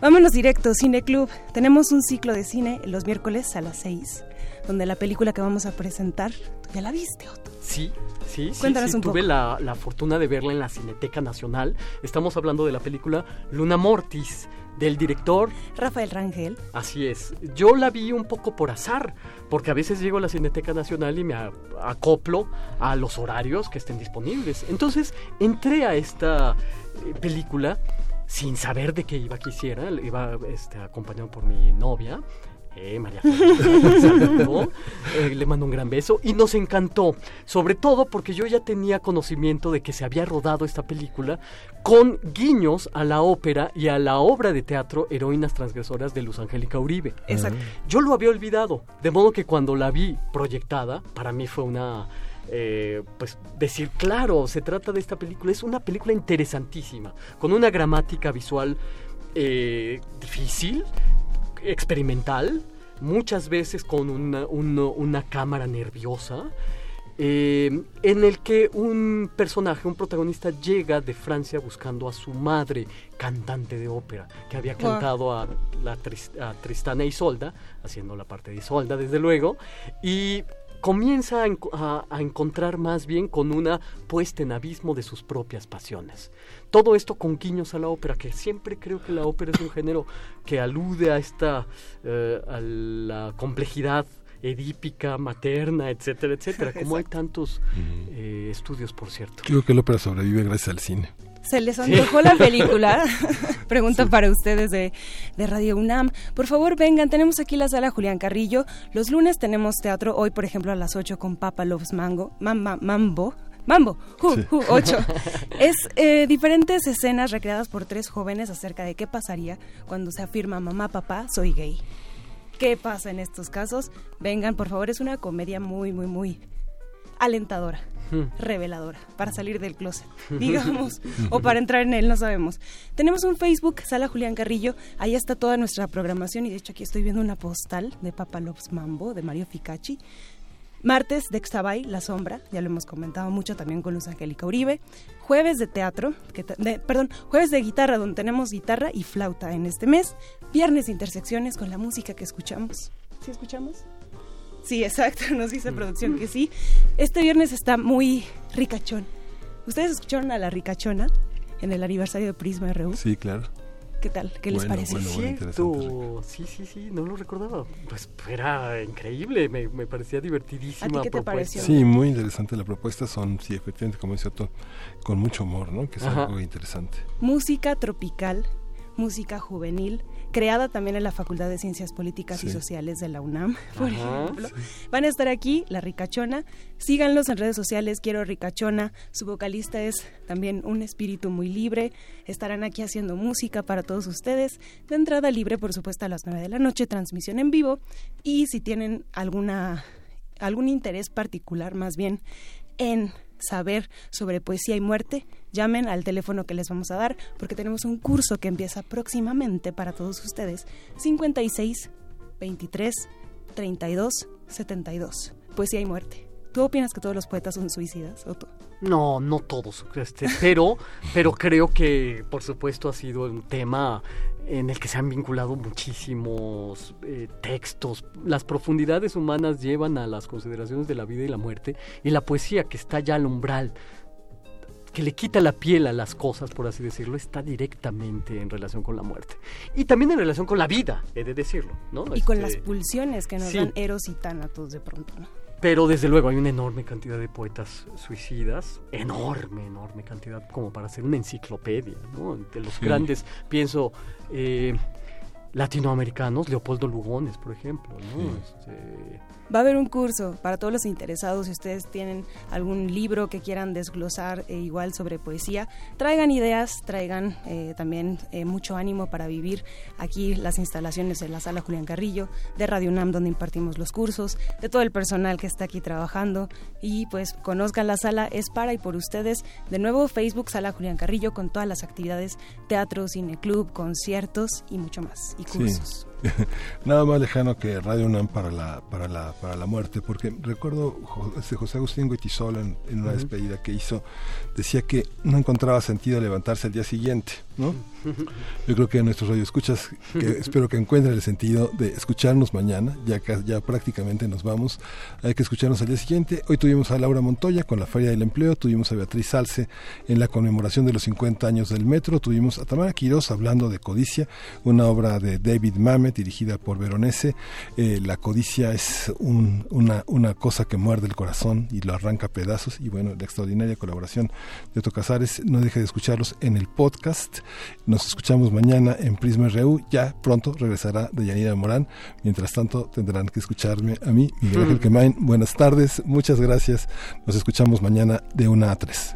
Vámonos directo, Cine Club. Tenemos un ciclo de cine los miércoles a las 6, donde la película que vamos a presentar, tú ya la viste, Otto. Sí, sí, sí, Cuéntanos sí, un tuve poco. la, la fortuna de verla en la Cineteca Nacional. Estamos hablando de la película Luna Mortis, del director Rafael Rangel. Así es. Yo la vi un poco por azar, porque a veces llego a la Cineteca Nacional y me acoplo a los horarios que estén disponibles. Entonces entré a esta eh, película sin saber de qué iba quisiera. Iba este, acompañado por mi novia. Eh, María saludo. Eh, le mando un gran beso y nos encantó, sobre todo porque yo ya tenía conocimiento de que se había rodado esta película con guiños a la ópera y a la obra de teatro Heroínas Transgresoras de Luz Angélica Uribe. Exacto. Yo lo había olvidado, de modo que cuando la vi proyectada, para mí fue una... eh, pues decir, claro, se trata de esta película, es una película interesantísima, con una gramática visual eh, difícil, experimental, muchas veces con una, un- una cámara nerviosa, eh, en el que un personaje, un protagonista, llega de Francia buscando a su madre, cantante de ópera, que había cantado a, la a Tristana y Isolda, haciendo la parte de Isolda, desde luego, y comienza a, a encontrar más bien con una puesta en abismo de sus propias pasiones. Todo esto con guiños a la ópera, que siempre creo que la ópera es un género que alude a esta, eh, a la complejidad edípica, materna, etcétera, etcétera. Como hay tantos eh, estudios, por cierto. Creo que la ópera sobrevive gracias al cine. ¿Se les antojó la película? Pregunta para ustedes de, de Radio UNAM. Por favor, vengan, tenemos aquí la sala Julián Carrillo. Los lunes tenemos teatro, hoy por ejemplo a las 8 con Papa Loves Mango, Mamma- Mambo. Mambo, ju, Sí. ju, 8. Es eh, diferentes escenas recreadas por tres jóvenes acerca de qué pasaría cuando se afirma mamá, papá, soy gay. ¿Qué pasa en estos casos? Vengan, por favor, es una comedia muy, muy, muy alentadora. Reveladora, para salir del closet, digamos, o para entrar en él, no sabemos. Tenemos un Facebook, Sala Julián Carrillo, ahí está toda nuestra programación y de hecho aquí estoy viendo una postal de Papa Loves Mambo, de Mario Ficacci. Martes de Xtabay, La Sombra, ya lo hemos comentado mucho también con Luz Angélica Uribe. Jueves de teatro, que de- perdón, jueves de guitarra, donde tenemos guitarra y flauta en este mes. Viernes intersecciones con la música que escuchamos. ¿Sí escuchamos? Sí, exacto, nos dice producción que sí. Este viernes está muy ricachón. ¿Ustedes escucharon a la ricachona en el aniversario de Prisma RU? Sí, claro. ¿Qué tal? ¿Qué les parece? bueno, bueno, Cierto. Sí, sí, sí, no lo recordaba. Pues era increíble, me, me parecía divertidísima. ¿A ti qué te propuesta. Sí, muy interesante la propuesta. Son, sí, efectivamente, como dice Otto, con mucho humor, ¿no? Que es Ajá. algo interesante. Música tropical, música juvenil, creada también en la Facultad de Ciencias Políticas y. Sociales de la UNAM, por Ajá, ejemplo. Van a estar aquí, La Ricachona. Síganlos en redes sociales, quiero Ricachona. Su vocalista es también un espíritu muy libre. Estarán aquí haciendo música para todos ustedes. De entrada libre, por supuesto, a las 9 de la noche, transmisión en vivo. Y si tienen alguna algún interés particular más bien en saber sobre poesía y muerte, llamen al teléfono que les vamos a dar porque tenemos un curso que empieza próximamente para todos ustedes. 56 23 32 72. Poesía y muerte. ¿Tú opinas que todos los poetas son suicidas? ¿O tú? No, no todos, este, pero, pero creo que por supuesto ha sido un tema en el que se han vinculado muchísimos eh, textos. Las profundidades humanas llevan a las consideraciones de la vida y la muerte, y la poesía que está ya al umbral, que le quita la piel a las cosas, por así decirlo, está directamente en relación con la muerte. Y también en relación con la vida, he de decirlo, ¿no? Y con Este, las pulsiones que nos sí. dan Eros y Tánatos de pronto, ¿no? Pero desde luego hay una enorme cantidad de poetas suicidas, enorme, enorme cantidad, como para hacer una enciclopedia, ¿no? De los Sí. grandes, pienso, eh, latinoamericanos, Leopoldo Lugones, por ejemplo, ¿no? Este, Va a haber un curso para todos los interesados. Si ustedes tienen algún libro que quieran desglosar eh, igual sobre poesía, traigan ideas, traigan eh, también eh, mucho ánimo para vivir aquí las instalaciones de la sala Julián Carrillo, de Radio UNAM, donde impartimos los cursos, de todo el personal que está aquí trabajando. Y pues conozcan la sala, es para y por ustedes. De nuevo, Facebook, Sala Julián Carrillo, con todas las actividades, teatro, cine club, conciertos y mucho más. Y cursos. Nada más lejano que Radio UNAM para la, para la, para la muerte, porque recuerdo este José Agustín Goitizola en, en una despedida que hizo, decía que no encontraba sentido levantarse al día siguiente, ¿no? Yo creo que nuestros radioescuchas, que espero que encuentren el sentido de escucharnos mañana, ya que ya prácticamente nos vamos, hay que escucharnos al día siguiente. Hoy tuvimos a Laura Montoya con la Feria del Empleo, tuvimos a Beatriz Salce en la conmemoración de los 50 años del metro, tuvimos a Tamara Quirós hablando de Codicia, una obra de David Mamet dirigida por Veronese. Eh, la codicia es un- una, una cosa que muerde el corazón y lo arranca a pedazos y bueno, la extraordinaria colaboración de Otto Casares, no deje de escucharlos en el podcast. Nos escuchamos mañana en Prisma RU. Ya pronto regresará Deyanira Morán. Mientras tanto, tendrán que escucharme a mí, Miguel Ángel Mm. Quemain. Buenas tardes, muchas gracias. Nos escuchamos mañana de 1 a 3.